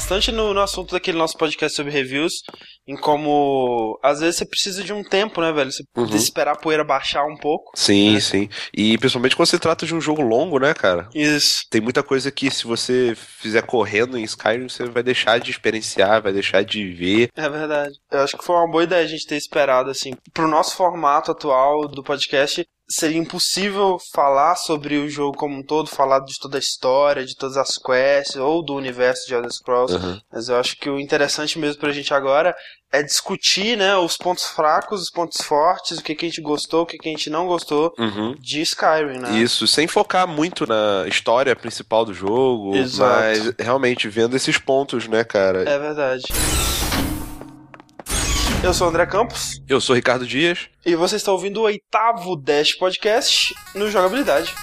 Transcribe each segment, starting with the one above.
bastante no, no assunto daquele nosso podcast sobre reviews, em como às vezes você precisa de um tempo, né, velho? Você Uhum. precisa esperar a poeira baixar um pouco. Sim, É. sim. E principalmente quando se trata de um jogo longo, né, cara? Isso. Tem muita coisa que se você fizer correndo em Skyrim, você vai deixar de experienciar, vai deixar de ver. É verdade. Eu acho que foi uma boa ideia a gente ter esperado, assim. Pro nosso formato atual do podcast, seria impossível falar sobre o jogo como um todo, falar de toda a história, de todas as quests, ou do universo de Elder Scrolls. Uhum. Mas eu acho que o interessante mesmo pra gente agora é discutir, né, os pontos fracos, os pontos fortes, o que, que a gente gostou, o que, que a gente não gostou Uhum. de Skyrim, né? Isso, sem focar muito na história principal do jogo, Exato. mas realmente vendo esses pontos, né, cara? É verdade. Eu sou o André Campos Eu sou Ricardo Dias. e você está ouvindo o oitavo Dash Podcast no Jogabilidade.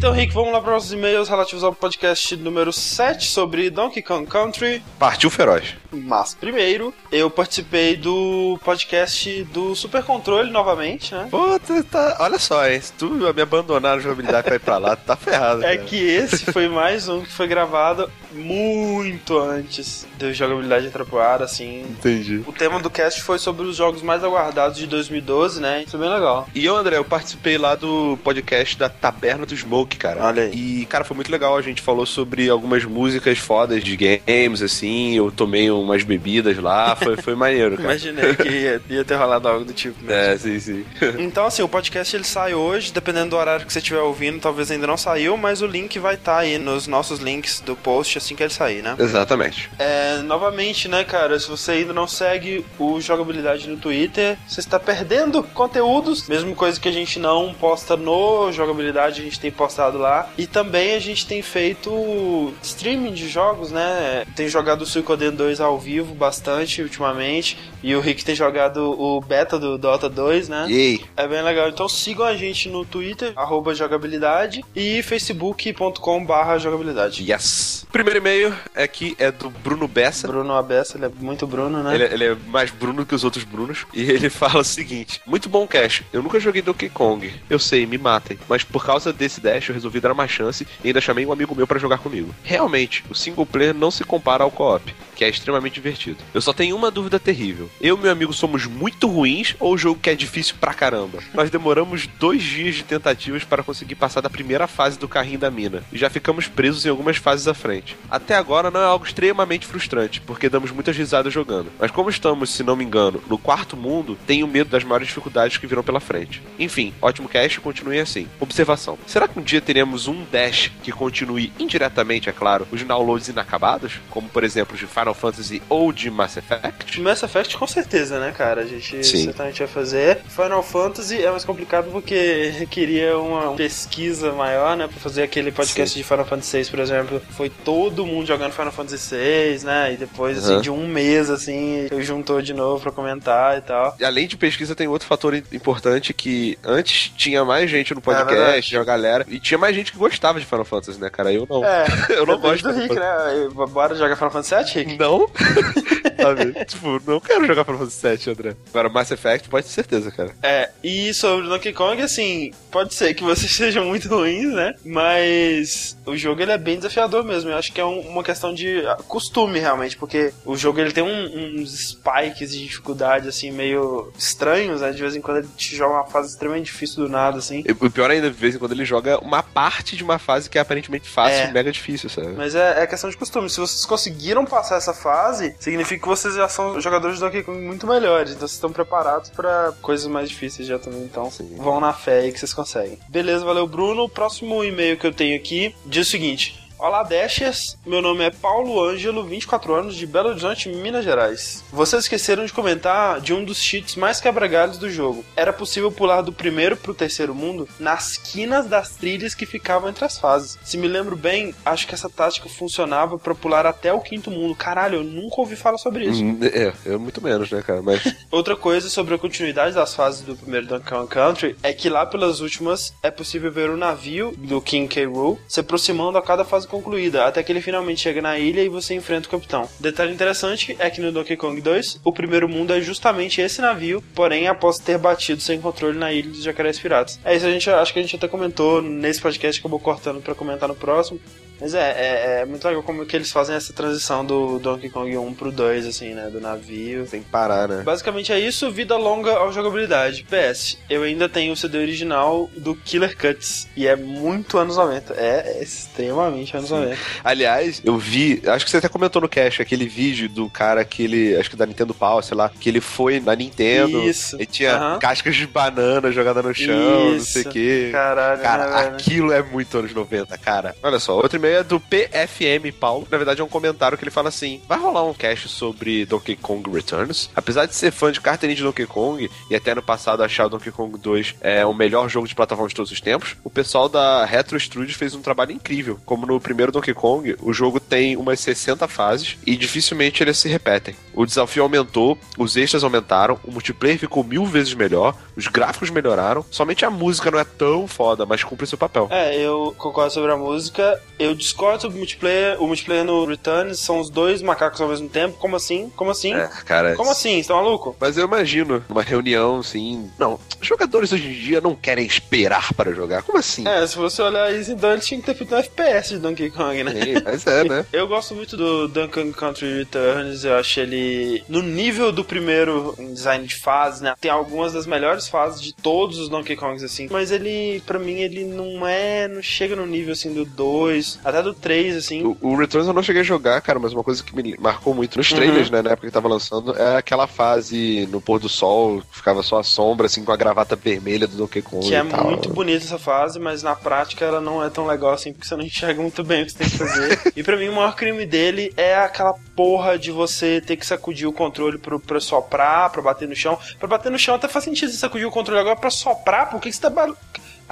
Então, Rick, vamos lá para os e-mails relativos ao podcast número 7 sobre Donkey Kong Country. Partiu feroz. Mas primeiro, eu participei do podcast do Super Controle novamente, né? Pô, tá... olha só, hein? Se tu me abandonar na jogabilidade pra ir pra lá, tu tá ferrado. É cara. que esse foi mais um que foi gravado muito antes do Jogabilidade Atrapalhada, assim. Entendi. O tema do cast foi sobre os jogos mais aguardados de 2012, né? Isso é bem legal. E eu, André, eu participei lá do podcast da Taberna do Smoke, cara. Olha aí. E, cara, foi muito legal. A gente falou sobre algumas músicas fodas de games, assim. Eu tomei umas bebidas lá. Foi, foi maneiro, cara. Imaginei que ia, ia ter rolado algo do tipo mesmo. É, sim, sim. Então, assim, o podcast ele sai hoje, dependendo do horário que você estiver ouvindo, talvez ainda não saiu, mas o link vai estar aí nos nossos links do post assim que ele sair, né? Exatamente. É, novamente, né, cara, se você ainda não segue o Jogabilidade no Twitter, você está perdendo conteúdos, mesmo coisa que a gente não posta no Jogabilidade, a gente tem lá. E também a gente tem feito streaming de jogos, né? Tem jogado o Suicoden 2 ao vivo bastante ultimamente, e o Rick tem jogado o beta do Dota 2, né? E aí? É bem legal. Então sigam a gente no Twitter, arroba jogabilidade, e facebook.com barra jogabilidade. Yes. Primeiro e-mail aqui é do Bruno Bessa. Bruno Abessa, ele é muito Bruno, né? Ele, é- ele é mais Bruno que os outros Brunos. E ele fala o seguinte: Muito bom, Cash. Eu nunca joguei Donkey Kong. Eu sei, me matem. Mas por causa desse dash, eu resolvi dar uma chance e ainda chamei um amigo meu pra jogar comigo. Realmente, o single player não se compara ao co-op, que é extremamente divertido. Eu só tenho uma dúvida terrível: eu e meu amigo somos muito ruins ou o jogo que é difícil pra caramba? Nós demoramos dois dias de tentativas para conseguir passar da primeira fase do carrinho da mina e já ficamos presos em algumas fases à frente. Até agora não é algo extremamente frustrante, porque damos muitas risadas jogando. Mas como estamos, se não me engano, no quarto mundo, tenho medo das maiores dificuldades que virão pela frente. Enfim, ótimo cast, continue assim. Observação: será que um dia teremos um dash que continue indiretamente, é claro, os downloads inacabados, como por exemplo de Final Fantasy ou de Mass Effect? Mass Effect com certeza, né, cara? A gente Sim. certamente vai fazer. Final Fantasy é mais complicado porque requeria uma pesquisa maior, né? Pra fazer aquele podcast de Final Fantasy VI, por exemplo. Foi todo mundo jogando Final Fantasy VI, né? E depois, assim, Uhum. de um mês, assim, eu juntou de novo pra comentar e tal. E Além de pesquisa, tem outro fator im- importante que antes tinha mais gente no É podcast, tinha uma galera, e tinha mais gente que gostava de Final Fantasy, né, cara? Eu não. É, Eu não gosto do Rick, né? Bora jogar Final Fantasy VII, Rick? Não? Sabe? tipo, não quero jogar Final Fantasy 7, André. Agora, Mass Effect, pode ter certeza, cara. É, e sobre Donkey Kong, assim, pode ser que vocês sejam muito ruins, né? Mas o jogo ele é bem desafiador mesmo. Eu acho que é um- uma questão de costume, realmente, porque o jogo ele tem um- uns spikes de dificuldade, assim, meio estranhos, né? De vez em quando ele te joga uma fase extremamente difícil do nada, assim. E o pior ainda, de vez em quando ele joga uma parte de uma fase que é aparentemente fácil É. e mega difícil, sabe? Mas é, é questão de costume. Se vocês conseguiram passar essa fase, significa que vocês já são jogadores de Donkey Kong muito melhores. Então vocês estão preparados pra coisas mais difíceis já também. Então Sim. vão na fé aí que vocês conseguem. Beleza, valeu, Bruno. O próximo e-mail que eu tenho aqui diz o seguinte. Olá, Dashers. Meu nome é Paulo Ângelo, 24 anos, de Belo Horizonte, Minas Gerais. Vocês esqueceram de comentar de um dos cheats mais quebra-galhos do jogo. Era possível pular do primeiro pro terceiro mundo nas quinas das trilhas que ficavam entre as fases. Se me lembro bem, acho que essa tática funcionava pra pular até o quinto mundo. Caralho, eu nunca ouvi falar sobre isso. Hum, É, eu muito menos, né, cara? Mas. Outra coisa sobre a continuidade das fases do primeiro Kong Country é que lá pelas últimas é possível ver o navio do King K. Rool se aproximando a cada fase concluída, até que ele finalmente chega na ilha e você enfrenta o capitão. Detalhe interessante é que no Donkey Kong 2, o primeiro mundo é justamente esse navio, porém após ter batido sem controle na ilha dos jacarés piratas. É isso, a gente acho que a gente até comentou nesse podcast, acabou cortando para comentar no próximo. Mas é, é, é, muito legal como que eles fazem essa transição do Donkey Kong 1 pro 2, assim, né? Do navio. Sem parar, né? Basicamente é isso, vida longa ao jogabilidade. PS, eu ainda tenho o CD original do Killer Cuts. E é muito anos 90. É, extremamente anos Sim. 90. Aliás, eu vi, acho que você até comentou no cast, aquele vídeo do cara que ele, acho que da Nintendo Power, sei lá, que ele foi na Nintendo. Isso. E tinha cascas de banana jogada no chão, isso. não sei o quê. Caralho, cara, né, aquilo é muito anos 90, cara. Olha só, outro e-mail é do PFM Paulo. Na verdade, é um comentário que ele fala assim: vai rolar um cast sobre Donkey Kong Returns. Apesar de ser fã de carteirinha de Donkey Kong e até no passado achar o Donkey Kong 2 é o melhor jogo de plataforma de todos os tempos, o pessoal da Retro Studios fez um trabalho incrível. Como no primeiro Donkey Kong, o jogo tem umas 60 fases e dificilmente eles se repetem. O desafio aumentou, os extras aumentaram, o multiplayer ficou mil vezes melhor, os gráficos melhoraram, somente a música não é tão foda, mas cumpre seu papel. É, eu concordo sobre a música. Eu discordo sobre o multiplayer. O multiplayer no Returns são os dois macacos ao mesmo tempo. Como assim? Como assim? É, cara. Como assim? Você tá maluco? Mas eu imagino uma reunião assim. Não, jogadores hoje em dia não querem esperar para jogar. Como assim? É, se você olhar isso, então ele tinha que ter feito um FPS de Donkey Kong, né? Sim, mas é, né? eu gosto muito do Donkey Country Returns. Eu acho ele no nível do primeiro em design de fase, né? Tem algumas das melhores fases de todos os Donkey Kongs, assim. Mas ele, para mim, ele não é. Não chega no nível assim do 2, até do 3, assim. O, o, Returns eu não cheguei a jogar, cara, mas uma coisa que me marcou muito nos trailers, uhum. né, na época que tava lançando, é aquela fase no pôr do sol, ficava só a sombra, assim, com a gravata vermelha do Donkey Kong. Que é tal. muito bonita essa fase, mas na prática ela não é tão legal assim, porque você não enxerga muito bem o que você tem que fazer. e para mim o maior crime dele é aquela porra de você ter que sacudir o controle pro, pra soprar, pra bater no chão. Pra bater no chão até faz sentido você sacudir o controle agora pra soprar, por que você tá.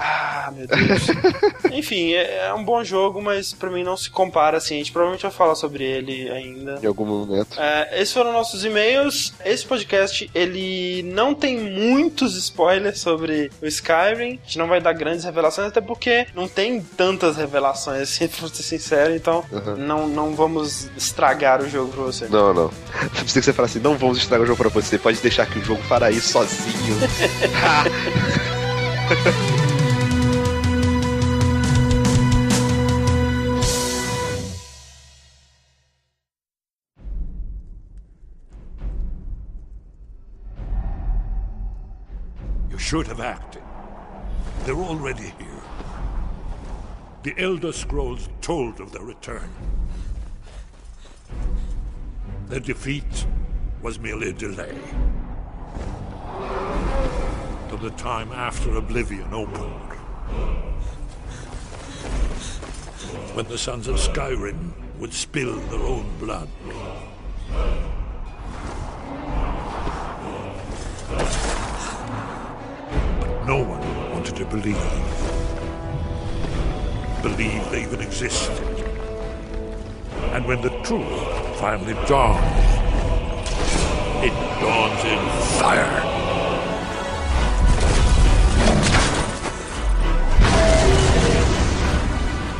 Ah, meu Deus. Enfim, é, é, um bom jogo, mas para mim não se compara assim. A gente provavelmente vai falar sobre ele ainda. Em algum momento. É, esses foram nossos e-mails. Esse podcast, ele não tem muitos spoilers sobre o Skyrim. A gente não vai dar grandes revelações, até porque não tem tantas revelações, assim, pra ser sincero. Então, uhum. não, não vamos estragar o jogo pra você. Não, não. Precisa que você fale assim, não vamos estragar o jogo pra você. Pode deixar que o jogo fará isso sozinho. should have acted. They're already here. The Elder Scrolls told of their return. Their defeat was merely a delay. To the time after Oblivion opened. When the Sons of Skyrim would spill their own blood. No one wanted to believe. Believe they even existed. And when the truth finally dawns, it dawns in fire.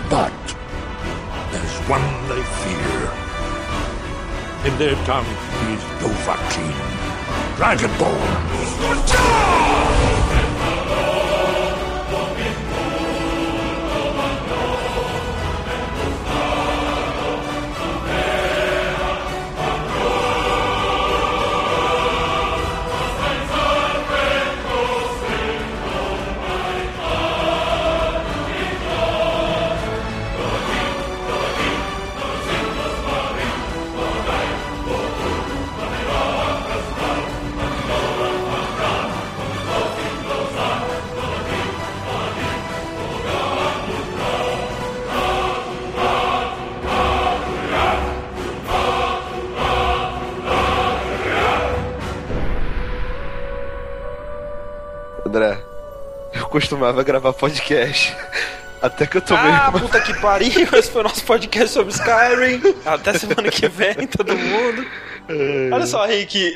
But there's one they fear. In their tongue, he's Dovahkiin, Dragonborn. Costumava gravar podcast. Até que eu tomei. Ah, uma... puta que pariu! Esse foi o nosso podcast sobre Skyrim. Até semana que vem, todo mundo. Olha só, Rick.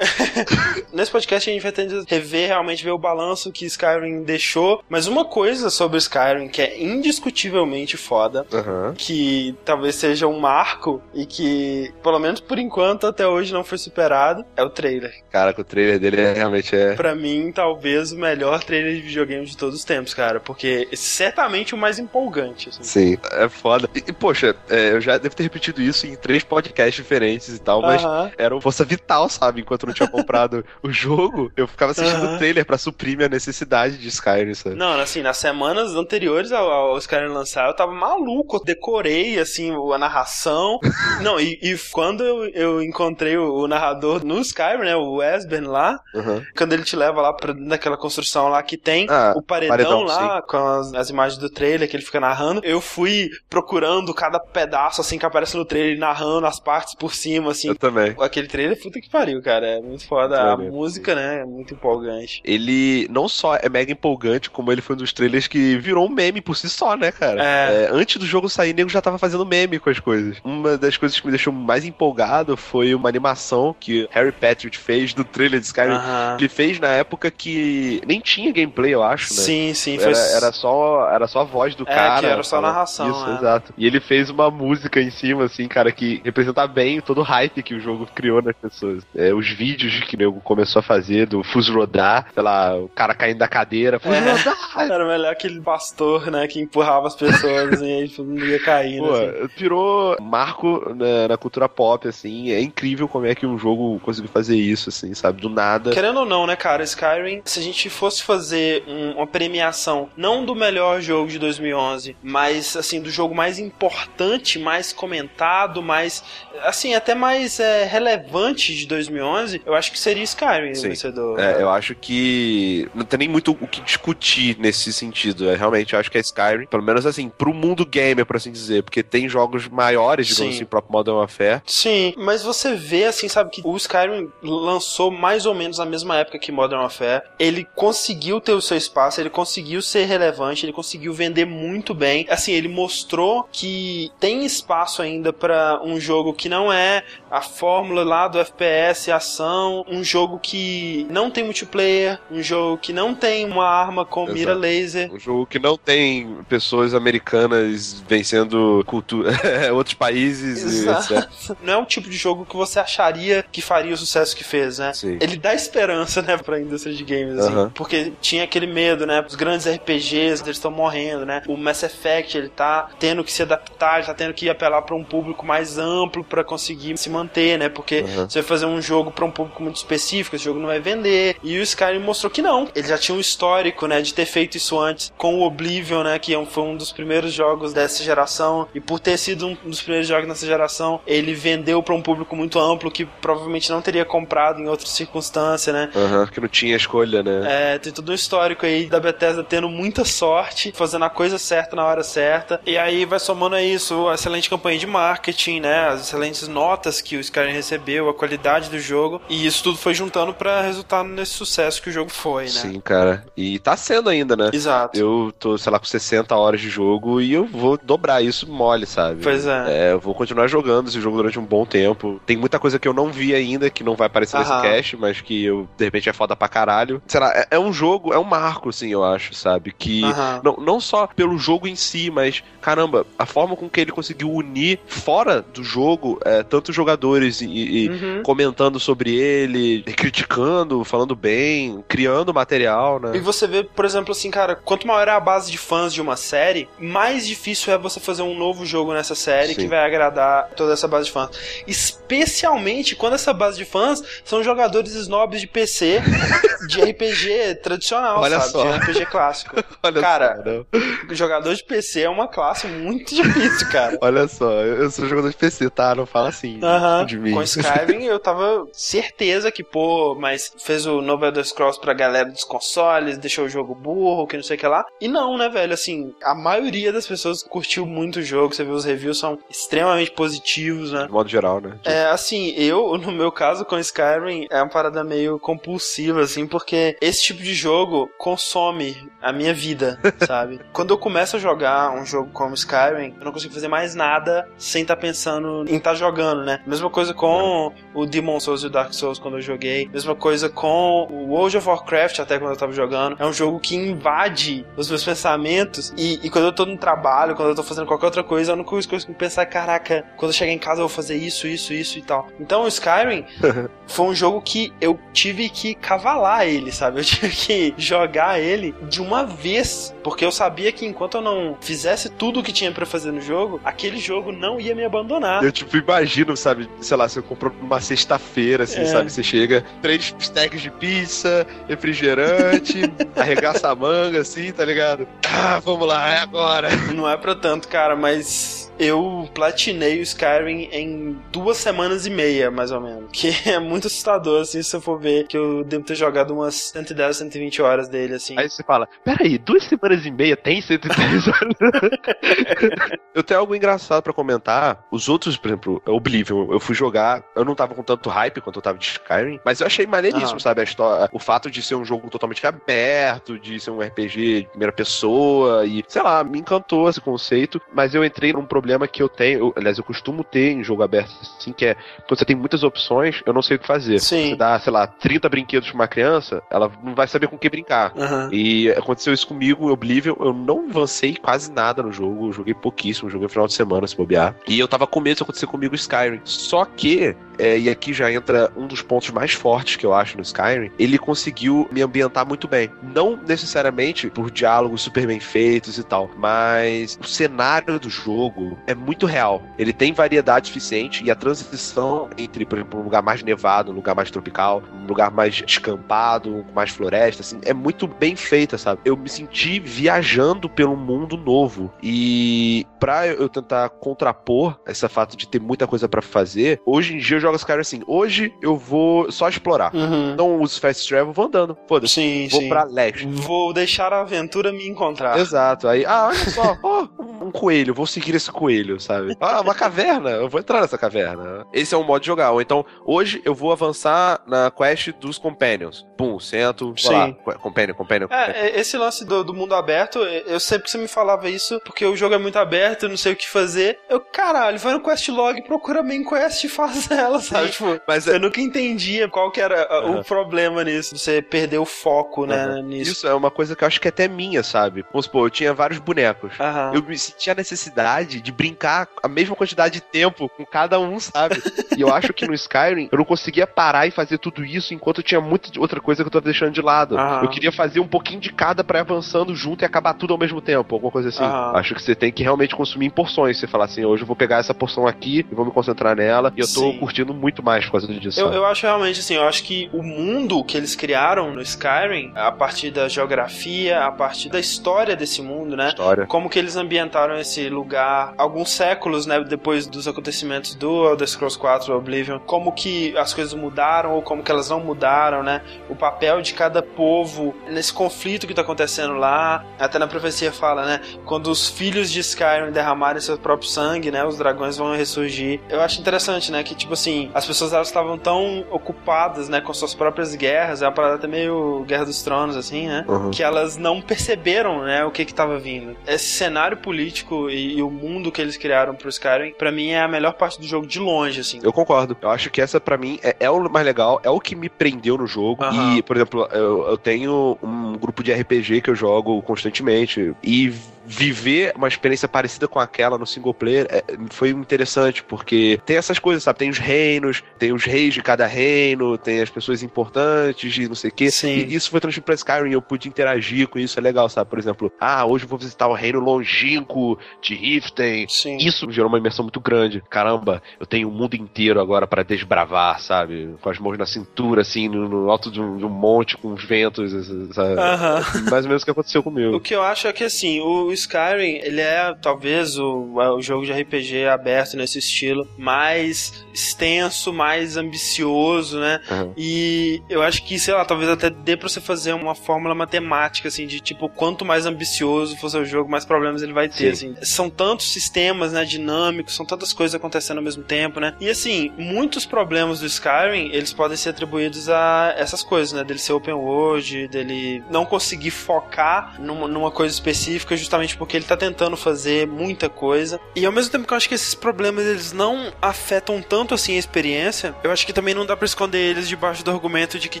Nesse podcast a gente vai tentar rever, realmente ver o balanço que Skyrim deixou. Mas uma coisa sobre Skyrim que é indiscutivelmente foda, Aham. que talvez seja um marco e que, pelo menos por enquanto, até hoje não foi superado, é o trailer. Cara, que o trailer dele é, realmente é. Pra mim, talvez o melhor trailer de videogame de todos os tempos, cara. Porque certamente o mais empolgante. assim. Sim, é foda. E, poxa, é, eu já devo ter repetido isso em três podcasts diferentes e tal, mas Aham. Era uma força vital, sabe? Enquanto eu não tinha comprado o jogo, eu ficava assistindo o trailer pra suprir minha necessidade de Skyrim, sabe? Não, assim, nas semanas anteriores ao, ao Skyrim lançar, eu tava maluco. Eu decorei, assim, a narração. Não, e, e quando eu, eu encontrei o, o narrador no Skyrim, né, o Esbern lá, Aham. quando ele te leva lá pra dentro daquela construção lá que tem Ah, o paredão, paredão, lá, com as, as imagens do trailer que ele fica narrando, eu fui procurando cada pedaço, assim, que aparece no trailer, narrando as partes por cima, assim. Eu também. Aquele trailer, puta que pariu, cara. É muito foda. Muito A música, né, é muito empolgante. Ele não só é mega empolgante, como ele foi um dos trailers que virou um meme por si só, né, cara? É. É, antes do jogo sair, o nego já tava fazendo meme com as coisas. Uma das coisas que me deixou mais empolgado foi uma animação que Harry Patrick fez do trailer de Skyrim. Aham. Ele fez na época que nem tinha gameplay, eu acho, né? Sim, sim, foi. Era, era só, era só a voz do É, cara. que era só falando. narração, Isso, é. exato. E ele fez uma música em cima, assim, cara, que representa bem todo o hype que o jogo criou nas pessoas. É, os vídeos que o nego começou a fazer do Fuso rodar, sei lá, o cara caindo da cadeira, Fuso É. rodar! Era melhor aquele pastor, né, que empurrava as pessoas e aí todo mundo ia caindo. Pô, assim. virou marco na, na cultura pop, assim. É incrível como é que um jogo conseguiu fazer isso, assim, sabe? Do nada. Querendo ou não, né, cara, Skyrim, se a gente fosse fazer um- uma premiação, não do melhor jogo de 2011, mas, assim, do jogo mais importante, mais comentado, mais, assim, até mais é, relevante de 2011, eu acho que seria Skyrim Sim. o vencedor. É, eu acho que não tem nem muito o que discutir nesse sentido. É, realmente, eu acho que é Skyrim, pelo menos assim, pro mundo gamer, por assim dizer, porque tem jogos maiores, digamos Sim. assim, próprio Modern Warfare. Sim, mas você vê assim, sabe, que o Skyrim lançou mais ou menos na mesma época que Modern Warfare. Ele conseguiu ter o seu espaço, ele conseguiu ser relevante, ele conseguiu vender muito bem. Assim, ele mostrou que tem espaço ainda pra um jogo que não é a fórmula lá do FPS, ação, um jogo que não tem multiplayer, um jogo que não tem uma arma com mira Exato. laser. Um jogo que não tem pessoas americanas vencendo cultura, outros países e etc. Exato. Não é um tipo de jogo que você acharia que faria o sucesso que fez, né? Sim. Ele dá esperança, né, pra indústria de games, assim. Aham. Porque tinha aquele medo, né? Os grandes RPGs, eles estão morrendo, né? O Mass Effect, ele tá tendo que se adaptar, ele tá tendo que apelar pra um público mais amplo pra conseguir se manter, né? Porque Aham. você vai fazer um jogo pra um público muito específico, esse jogo não vai vender. E o Skyrim mostrou que não. Ele já tinha um histórico, né, de ter feito isso antes com o Oblivion, né, que foi um dos primeiros jogos dessa geração. E por ter sido um dos primeiros jogos nessa geração, ele vendeu pra um público muito amplo que provavelmente não teria comprado em outra circunstância, né? Aham, que não tinha escolha, né? É, tem todo um histórico aí da Bethesda tendo muita sorte, fazendo a coisa certa na hora certa. E aí vai somando a isso a excelente campanha de marketing, né? As excelentes notas que o Skyrim recebeu, a qualidade do jogo. E isso tudo foi juntando pra resultar nesse sucesso que o jogo foi, né? Sim, cara. E tá sendo ainda, né? Exato. Eu tô, sei lá, com 60 horas de jogo e eu vou dobrar isso mole, sabe? Pois é. eu vou continuar jogando esse jogo durante um bom tempo. Tem muita coisa que eu não vi ainda, que não vai aparecer nesse Aham. cast, mas que eu, de repente, é foda pra caralho. Sei lá, é, é um jogo, é um marco, assim, eu acho, sabe? Que Aham. não, não só pelo jogo em si, mas, caramba, a forma com que ele conseguiu unir fora do jogo é, tantos jogadores e, e Uhum. comentando sobre ele, criticando, falando bem, criando material, né? E você vê, por exemplo, assim, cara, quanto maior é a base de fãs de uma série, mais difícil é você fazer um novo jogo nessa série Sim. que vai agradar toda essa base de fãs. Especialmente quando essa base de fãs são jogadores snobs de PC, de RPG tradicional, Olha sabe? só. De RPG clássico. Olha Cara, só, não. Jogador de PC é uma classe muito difícil, cara. Olha só, eu sou jogador de PC, tá? Não fala assim Aham. de mim. Skyrim eu tava certeza que, pô, mas fez o No Elder Scrolls pra galera dos consoles, deixou o jogo burro, que não sei o que lá. E não, né, velho? Assim, a maioria das pessoas curtiu muito o jogo. Você vê os reviews são extremamente positivos, né? De modo geral, né? É, assim, eu, no meu caso com Skyrim, é uma parada meio compulsiva, assim, porque esse tipo de jogo consome a minha vida, sabe? Quando eu começo a jogar um jogo como Skyrim, eu não consigo fazer mais nada sem estar pensando em estar jogando, né? Mesma coisa com com o Demon Souls e o Dark Souls quando eu joguei. Mesma coisa com o World of Warcraft até quando eu tava jogando. É um jogo que invade os meus pensamentos e, e quando eu tô no trabalho, quando eu tô fazendo qualquer outra coisa, eu não consigo pensar, caraca, quando eu chegar em casa eu vou fazer isso, isso, isso e tal. Então o Skyrim foi um jogo que eu tive que cavalar ele, sabe? Eu tive que jogar ele de uma vez, porque eu sabia que enquanto eu não fizesse tudo o que tinha para fazer no jogo, aquele jogo não ia me abandonar. Eu, tipo, imagino, sabe, sei lá, você comprou numa sexta-feira, assim, é. sabe? Você chega, três stacks de pizza, refrigerante, arregaça a manga, assim, tá ligado? Ah, vamos lá, é agora. Não é pra tanto, cara, mas eu platinei o Skyrim em duas semanas e meia, mais ou menos. Que é muito assustador, assim, se eu for ver que eu devo ter jogado umas 110, 120 horas dele, assim. Aí você fala, peraí, duas semanas e meia tem 110 horas? eu tenho algo engraçado para comentar. Os outros, por exemplo, Oblivion, eu fui jogar, eu não tava com tanto hype quanto eu tava de Skyrim, mas eu achei maneiríssimo, uhum. sabe? A história, o fato de ser um jogo totalmente aberto, de ser um RPG de primeira pessoa, e sei lá, me encantou esse conceito, mas eu entrei num problema problema que eu tenho, eu, aliás, eu costumo ter em jogo aberto, assim, que é quando você tem muitas opções, eu não sei o que fazer. Sim. Você dá, sei lá, 30 brinquedos pra uma criança, ela não vai saber com o que brincar. Uhum. E aconteceu isso comigo, Oblivion, eu não avancei quase nada no jogo, eu joguei pouquíssimo, joguei no final de semana, se bobear. E eu tava com medo de acontecer comigo Skyrim. Só que, é, e aqui já entra um dos pontos mais fortes que eu acho no Skyrim, ele conseguiu me ambientar muito bem. Não necessariamente por diálogos super bem feitos e tal, mas o cenário do jogo, é muito real. Ele tem variedade suficiente e a transição entre, por exemplo, um lugar mais nevado, um lugar mais tropical, um lugar mais descampado, com mais floresta, assim, é muito bem feita, sabe? Eu me senti viajando pelo mundo novo. E pra eu tentar contrapor esse fato de ter muita coisa para fazer, hoje em dia eu jogo as caras assim, hoje eu vou só explorar. Uhum. Não uso fast travel, vou andando. Foda-se. Sim, vou sim. pra leste. Vou deixar a aventura me encontrar. Exato. Aí, ah, olha só, oh, um coelho, vou seguir esse coelho, sabe? Ah, uma caverna, eu vou entrar nessa caverna. Esse é um modo de jogar. Ou então, hoje eu vou avançar na quest dos Companions. Pum, sento, Sim. lá, companion, companion. É, esse lance do, do, mundo aberto, eu sempre que você me falava isso, porque o jogo é muito aberto, eu não sei o que fazer. Eu, caralho, vai no quest log, procura main quest e faz ela, sabe? Tipo, Mas eu nunca entendia qual que era uhum. o problema nisso, você perder o foco, né, uhum. nisso. Isso é uma coisa que eu acho que é até minha, sabe? Vamos supor, eu tinha vários bonecos. Uhum. Eu me sentia a necessidade de brincar a mesma quantidade de tempo com cada um, sabe? e eu acho que no Skyrim eu não conseguia parar e fazer tudo isso enquanto eu tinha muita outra coisa que eu tava deixando de lado. Eu queria fazer um pouquinho de cada pra ir avançando junto e acabar tudo ao mesmo tempo, alguma coisa assim. Acho que você tem que realmente consumir em porções. Você falar assim, hoje eu vou pegar essa porção aqui e vou me concentrar nela. E eu tô Sim. curtindo muito mais por causa disso. Eu, eu, acho realmente assim, eu acho que o mundo que eles criaram no Skyrim, a partir da geografia, a partir da história desse mundo, né? História. Como que eles ambientaram esse lugar alguns séculos, né, depois dos acontecimentos do Elder Scrolls 4 Oblivion, como que as coisas mudaram ou como que elas não mudaram, né? O papel de cada povo nesse conflito que tá acontecendo lá. Até na profecia fala, né? Quando os filhos de Skyrim derramarem seu próprio sangue, né, os dragões vão ressurgir. Eu acho interessante, né, que tipo assim, as pessoas elas estavam tão ocupadas, né, com suas próprias guerras, é uma parada até meio Guerra dos Tronos assim, né? Uhum. Que elas não perceberam, né, o que que tava vindo. Esse cenário político e, e o mundo que eles criaram pro Skyrim, pra mim é a melhor parte do jogo de longe, assim. Eu concordo. Eu acho que essa, para mim, é, é, o mais legal, é o que me prendeu no jogo. Uhum. E, por exemplo, eu, eu tenho um grupo de RPG que eu jogo constantemente. E viver uma experiência parecida com aquela no single player é, foi interessante, porque tem essas coisas, sabe? Tem os reinos, tem os reis de cada reino, tem as pessoas importantes e não sei o quê. Sim. E isso foi transferido pra Skyrim, eu pude interagir com isso, é legal, sabe? Por exemplo, ah, hoje eu vou visitar o reino longínquo de Riften. Sim. Isso gerou uma imersão muito grande. Caramba, eu tenho o mundo inteiro agora para desbravar, sabe? Com as mãos na cintura, assim, no, no alto de um, de um, monte, com os ventos, sabe? Uhum. Mais ou menos o que aconteceu comigo. O que eu acho é que, assim, o Skyrim, ele é talvez o, o jogo de RPG aberto nesse estilo, mais extenso, mais ambicioso, né? Uhum. E eu acho que, sei lá, talvez até dê pra você fazer uma fórmula matemática, assim, de tipo, quanto mais ambicioso for seu jogo, mais problemas ele vai ter, Sim. assim. São tantos sistemas, né, dinâmicos, são tantas coisas acontecendo ao mesmo tempo, né? E assim, muitos problemas do Skyrim, eles podem ser atribuídos a essas coisas, né? Dele ser open world, dele não conseguir focar numa, numa coisa específica justamente porque ele tá tentando fazer muita coisa. E ao mesmo tempo que eu acho que esses problemas eles não afetam tanto assim a experiência, eu acho que também não dá pra esconder eles debaixo do argumento de que,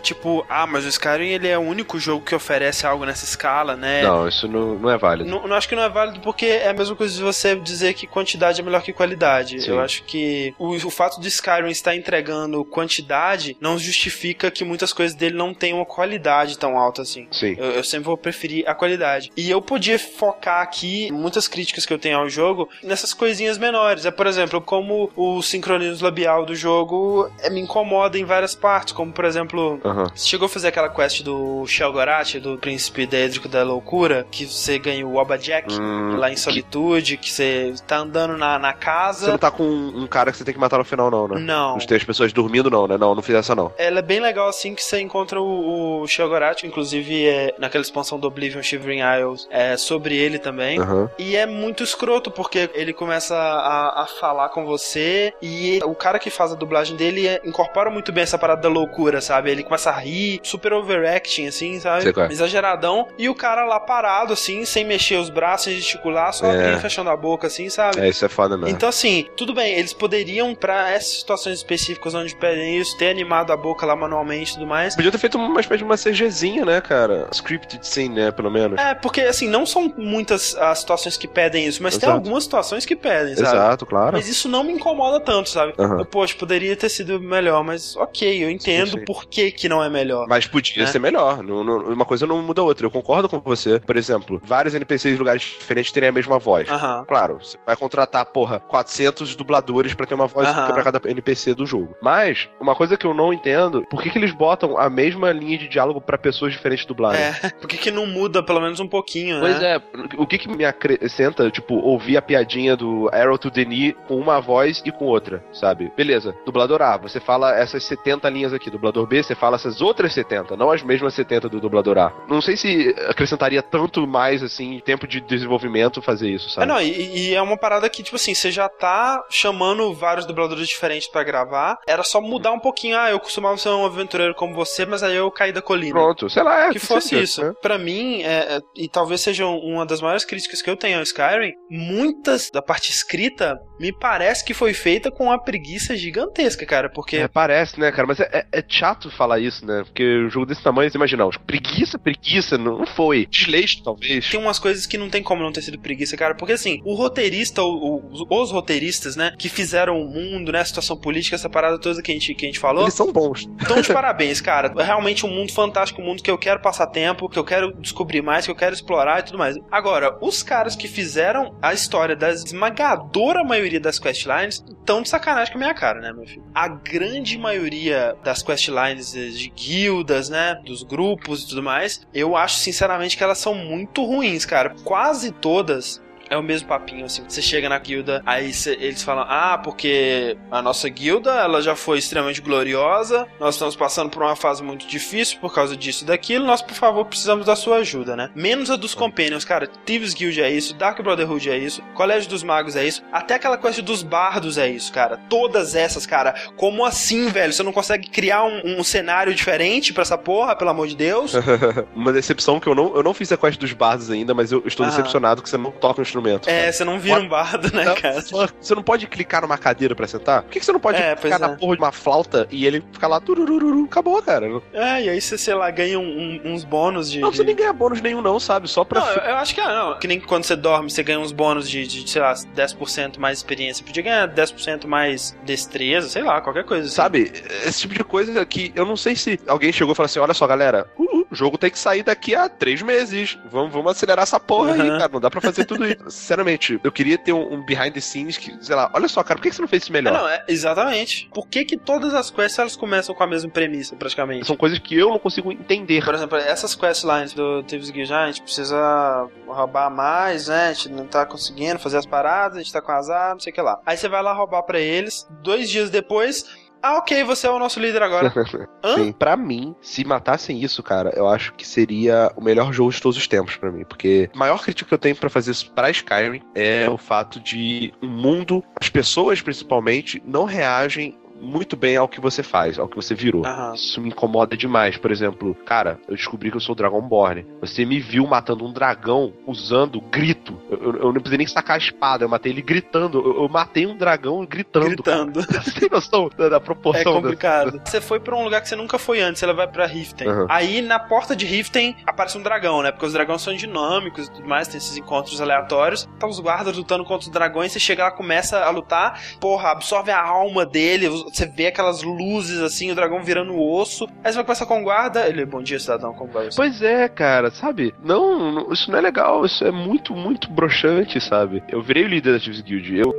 tipo, ah, mas o Skyrim ele é o único jogo que oferece algo nessa escala, né? Não, isso não, não é válido. Não, não acho que não é válido porque é a mesma coisa de você dizer que quantidade é melhor que qualidade. Sim. Eu acho que o, o fato de Skyrim estar entregando quantidade não justifica que muitas coisas dele não tenham uma qualidade tão alta assim. Sim. Eu, eu sempre vou preferir a qualidade. E eu podia focar aqui muitas críticas que eu tenho ao jogo nessas coisinhas menores. É, por exemplo, como o sincronismo labial do jogo é, me incomoda em várias partes. Como, por exemplo, Aham. você chegou a fazer aquela quest do Shelgorat, do príncipe Dédrico da loucura, que você ganha o Obajack Hum, lá em solitude, que você tá andando na, na Você casa. não tá com um cara que você tem que matar no final, não, né? Não. Não tem as pessoas dormindo, não, né? Não, não fiz essa, não. Ela é bem legal assim que você encontra o, o Shelgorat, inclusive é, naquela expansão do Oblivion Shivering Isles, é sobre ele também. Aham. E é muito escroto, porque ele começa a, a falar com você e o cara que faz a dublagem dele é- incorpora muito bem essa parada da loucura, sabe? Ele começa a rir, super overacting, assim, sabe? Qual é. Exageradão. E o cara lá parado, assim, sem mexer os braços, sem gesticular, só É. abrindo e fechando a boca, assim, sabe? É, isso é foda mesmo. Então, assim, tudo bem, eles poderiam, pra essas situações específicas onde pedem isso, ter animado a boca lá manualmente e tudo mais. Podia ter feito uma espécie de uma CGzinha, né, cara? Scripted scene, né, pelo menos. É, porque, assim, não são muitas as situações que pedem isso, mas tem Exato. algumas situações que pedem, sabe? Exato, claro. Mas isso não me incomoda tanto, sabe? Aham. Eu, Poxa, poderia ter sido melhor, mas ok, eu entendo Sim, sim. por que, que não é melhor. Mas podia É. ser melhor. Não- não- uma coisa não muda a outra. Eu concordo com você. Por exemplo, vários NPCs de lugares diferentes terem a mesma voz. Aham. Claro, você vai contratar, porra, 400 dubladores pra ter uma voz Aham. pra cada NPC do jogo. Mas, uma coisa que eu não entendo, por que, que eles botam a mesma linha de diálogo pra pessoas diferentes dublarem? É, por que, que não muda pelo menos um pouquinho, Pois né? é, o que que me acrescenta, tipo, ouvir a piadinha do Arrow to Denis com uma voz e com outra, sabe? Beleza, dublador A, você fala essas 70 linhas aqui, dublador B, você fala essas outras 70, não as mesmas 70 do dublador A. Não sei se acrescentaria tanto mais, assim, tempo de desenvolvimento fazer isso, É, sabe? não, e, e é uma parada que, tipo assim, você já tá chamando vários dubladores diferentes pra gravar. Era só mudar um pouquinho. Ah, eu costumava ser um aventureiro como você, mas aí eu caí da colina. Pronto, sei lá, é, que fosse isso. né? Pra mim, é, é, e talvez seja uma das maiores críticas que eu tenho ao Skyrim, muitas da parte escrita me parece que foi feita com uma preguiça gigantesca, cara, porque É, parece, né, cara? Mas é, é- é chato falar isso, né? Porque o jogo desse tamanho, você imagina, preguiça, preguiça, não foi. Desleixo, talvez. tem umas coisas que não tem como não ter sido preguiça, cara, porque assim, o roteirista, o- o- os roteiristas, né, que fizeram o mundo, né, a situação política, essa parada toda que a gente, que a gente falou, Eles são bons. Então, de parabéns, cara. É realmente um mundo fantástico, um mundo que eu quero passar tempo, que eu quero descobrir mais, que eu quero explorar e tudo mais. Agora, os caras que fizeram a história da esmagadora maioria das questlines estão de sacanagem com a minha cara, né, meu filho? A grande maioria das questlines de guildas, né, dos grupos e tudo mais, eu acho sinceramente que elas são muito ruins, cara. Quase todas é o mesmo papinho, assim. Você chega na guilda, aí cê- eles falam: Ah, porque a nossa guilda ela já foi extremamente gloriosa, nós estamos passando por uma fase muito difícil por causa disso e daquilo, nós, por favor, precisamos da sua ajuda, né? Menos a dos Companions, cara. Thieves Guild é isso, Dark Brotherhood é isso, Colégio dos Magos é isso, até aquela quest dos bardos é isso, cara. Todas essas, cara. Como assim, velho? Você não consegue criar um, um cenário diferente pra essa porra, pelo amor de Deus? Uma decepção que eu não, eu não fiz a quest dos bardos ainda, mas eu estou decepcionado que você não toca o instrumento. É, cara. você não vira um bardo, né, Não, cara? Você não pode clicar numa cadeira pra sentar? Por que que você não pode É, clicar na é. porra de uma flauta e ele ficar lá tururururu? Acabou, cara. É, e aí você, sei lá, ganha um- um- uns bônus de. não precisa de- nem ganhar bônus nenhum, não, sabe? Só pra. Não, eu, eu acho que é, não. Que nem quando você dorme, você ganha uns bônus de, de, sei lá, 10% mais experiência. Podia ganhar 10% mais destreza, sei lá, qualquer coisa. assim. Sabe, esse tipo de coisa que eu não sei se alguém chegou e falou assim: olha só, galera, uh, o jogo tem que sair daqui a três meses. Vamos, vamos acelerar essa porra aí, Uhum. cara. Não dá pra fazer tudo isso. Sinceramente, eu queria ter um, um behind the scenes que, sei lá, olha só, cara, por que você não fez isso É, melhor? não, é, exatamente. Por que que todas as quests elas começam com a mesma premissa, praticamente? São coisas que eu não consigo entender. Por exemplo, essas questlines do Thieves Guild, ah, a gente precisa roubar mais, né? A gente não tá conseguindo fazer as paradas, a gente tá com azar, não sei o que lá. Aí você vai lá roubar pra eles, dois dias depois, ah, ok, você é o nosso líder agora. Sim, pra mim, se matassem isso, cara, eu acho que seria o melhor jogo de todos os tempos pra mim. Porque a maior crítica que eu tenho pra fazer isso pra Skyrim é o fato de um mundo, as pessoas principalmente, não reagem muito bem ao que você faz, ao que você virou. Aham. Isso me incomoda demais. Por exemplo, cara, eu descobri que eu sou o Dragonborn. Você me viu matando um dragão usando grito. Eu, eu- eu não precisei nem sacar a espada, eu matei ele gritando. Eu, eu matei um dragão gritando. Gritando. Você tem noção da, da É proporção da- complicado. Você foi pra um lugar que você nunca foi antes, você vai pra Riften. Aham. Aí na porta de Riften aparece um dragão, né? Porque os dragões são dinâmicos e tudo mais, tem esses encontros aleatórios. Tá os guardas lutando contra os dragões, você chega lá, começa a lutar, porra, absorve a alma dele, você vê aquelas luzes assim, o dragão virando osso. Aí você vai conversar com o guarda, ele, bom dia, cidadão, como vai você? Pois é, cara, sabe? Não, não- isso não é legal, isso é muito, muito broxante, sabe? Eu virei o líder da Thieves Guild. Eu.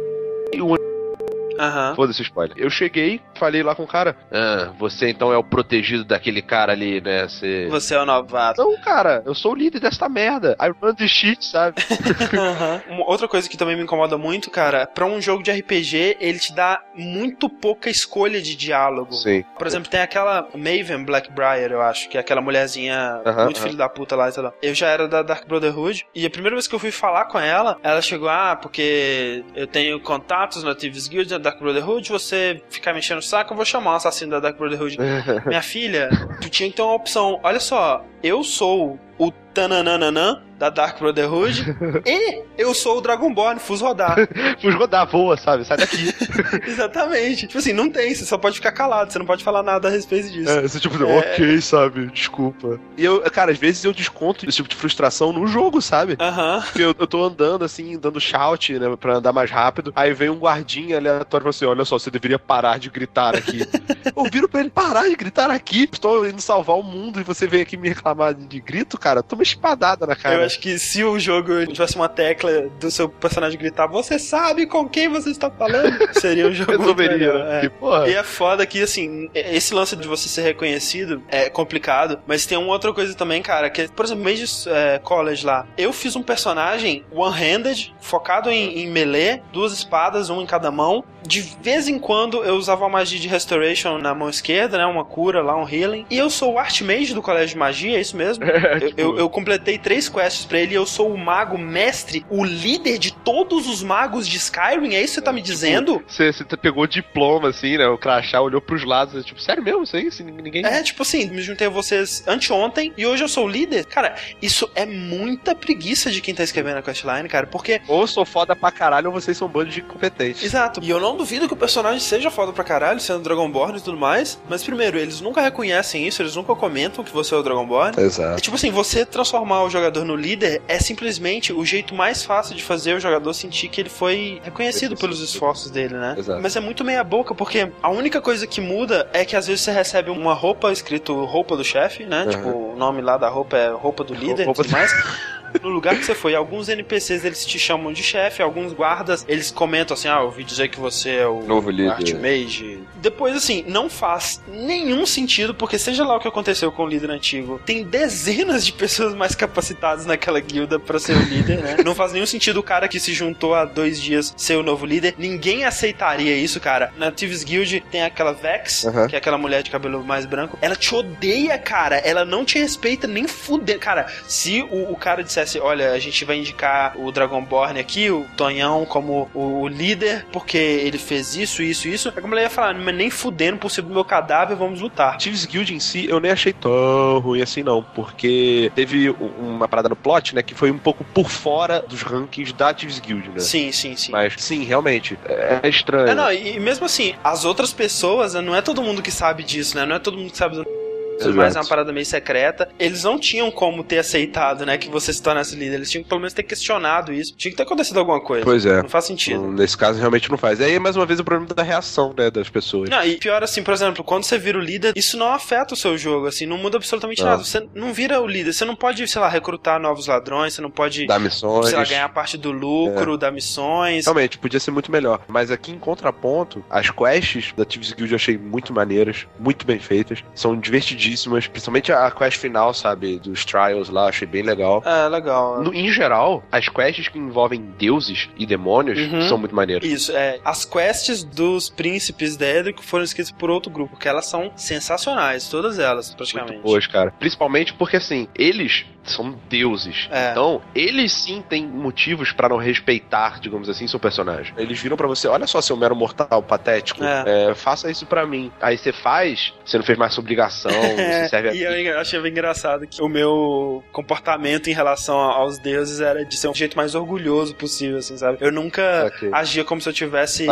Aham. Foda-se spoiler. Eu cheguei, falei lá com o cara. Ah, você então é o protegido daquele cara ali, né? Você. Você é o novato. Não, cara, eu sou o líder desta merda. I run the shit, sabe? Uma outra coisa que também me incomoda muito, cara, pra um jogo de RPG, ele te dá muito pouca escolha de diálogo. Sim. Por exemplo, tem aquela Maven Blackbriar, eu acho, que é aquela mulherzinha Aham, muito aham. filho da puta lá, sei lá. Eu já era da Dark Brotherhood, e a primeira vez que eu fui falar com ela, ela chegou, ah, porque eu tenho contatos na Thieves Guild, na Dark Brotherhood, você ficar me enchendo o saco, eu vou chamar um assassino da Dark Brotherhood. Minha filha, tu tinha que ter uma opção. Olha só, eu sou o Tananana da Dark Brotherhood e eu sou o Dragonborn, Fus rodar. Fui rodar, voa, sabe? Sai daqui. Exatamente. Tipo assim, não tem, você só pode ficar calado, você não pode falar nada a respeito disso. É, você tipo, É. ok, sabe? Desculpa. E eu, cara, às vezes eu desconto esse tipo de frustração no jogo, sabe? Aham. Porque eu, eu tô andando assim, dando shout, né, pra andar mais rápido. Aí vem um guardinha aleatório e fala assim: Olha só, você deveria parar de gritar aqui. eu viro pra ele: Parar de gritar aqui? Estou indo salvar o mundo e você vem aqui me reclamar de grito, cara? Toma espadada na cara. Eu acho que se o jogo tivesse uma tecla do seu personagem gritar, você sabe com quem você está falando, seria um jogo Resolveria, né? é. E é foda que, assim, esse lance de você ser reconhecido é complicado, mas tem uma outra coisa também, cara, que, por exemplo, Mage's é, College lá, eu fiz um personagem one-handed, focado em, em melee, duas espadas, uma em cada mão. De vez em quando eu usava uma magia de restoration na mão esquerda, né, uma cura lá, um healing. E eu sou o Archmage do Colégio de Magia, é isso mesmo? Eu, tipo, eu, eu completei três quests pra ele e eu sou o mago mestre, o líder de todos os magos de Skyrim, é isso que você tá me dizendo? Você, você pegou o diploma, assim, né? O crachá olhou pros lados, tipo, sério mesmo? Isso aí? Assim, ninguém. É, tipo assim, me juntei a vocês anteontem e hoje eu sou o líder. Cara, isso é muita preguiça de quem tá escrevendo a questline, cara, porque. Ou sou foda pra caralho, ou vocês são um bando de incompetentes. Exato. E eu não duvido que o personagem seja foda pra caralho, sendo Dragonborn e tudo mais. Mas primeiro, eles nunca reconhecem isso, eles nunca comentam que você é o Dragonborn. É Exato. tipo assim, você transformar o jogador no líder é simplesmente o jeito mais fácil de fazer o jogador sentir que ele foi reconhecido pelos esforços dele, né? Exato. Mas é muito meia boca, porque a única coisa que muda é que às vezes você recebe uma roupa escrito roupa do chefe, né? Uhum. Tipo, o nome lá da roupa é roupa do líder Roupa e tudo mais. No lugar que você foi, alguns NPCs eles te chamam de chefe, alguns guardas eles comentam assim: Ah, eu ouvi dizer que você é o Novo líder. Archmage. Depois, assim, não faz nenhum sentido, porque seja lá o que aconteceu com o líder antigo, tem dezenas de pessoas mais capacitadas naquela guilda pra ser o líder, né? Não faz nenhum sentido o cara que se juntou há dois dias ser o novo líder. Ninguém aceitaria isso, cara. Na Thieves Guild tem aquela Vex, que é aquela mulher de cabelo mais branco. Ela te odeia, cara. Ela não te respeita nem fuder. Cara, se o, o cara dissesse, olha, a gente vai indicar o Dragonborn aqui, o Tonhão, como o, líder, porque ele fez isso, isso, isso, a mulher ia falar, mas nem fudendo por ser do meu cadáver, vamos lutar. Thieves Guild em si, eu nem achei tão ruim assim, não. Porque teve uma parada no plot, né? Que foi um pouco por fora dos rankings da Thieves Guild, né? Sim, sim, sim. Mas, sim, realmente, é é estranho. É, não, e mesmo assim, as outras pessoas, né, não é todo mundo que sabe disso, né? Não é todo mundo que sabe do tudo mais, é uma parada meio secreta. Eles não tinham como ter aceitado, né, que você se tornasse líder. Eles tinham que pelo menos ter questionado isso. Tinha que ter acontecido alguma coisa. Pois é. Não faz sentido. Hum, Nesse caso, realmente não faz. E aí, mais uma vez, o problema da reação, né, das pessoas. Não, e pior assim, por exemplo, quando você vira o líder, isso não afeta o seu jogo, assim, não muda absolutamente Não. nada. Você não vira o líder, você não pode, sei lá, recrutar novos ladrões, você não pode, Dar missões. sei lá, ganhar parte do lucro, dar missões. Realmente, podia ser muito melhor. Mas aqui em contraponto, as quests da Thieves Guild eu achei muito maneiras, muito bem feitas. São divertidíssimas, principalmente a quest final, sabe? Dos trials lá, achei bem legal. É, legal. No- em geral, as quests que envolvem deuses e demônios Uhum. são muito maneiras. Isso, é. As quests dos príncipes da Edric foram escritas por outro grupo, que elas são sensacionais, todas elas, praticamente. Muito boas, cara. Principalmente porque, assim, eles são deuses. É. Então, eles sim têm motivos pra não respeitar, digamos assim, seu personagem. Eles viram pra você, olha só, seu mero mortal patético, É. é, faça isso pra mim. Aí você faz, você não fez mais sua obrigação, você serve a e eu engra- achei bem engraçado que o meu comportamento em relação aos deuses era de ser um jeito mais orgulhoso possível, assim, sabe? Eu nunca Ok. agia como se eu tivesse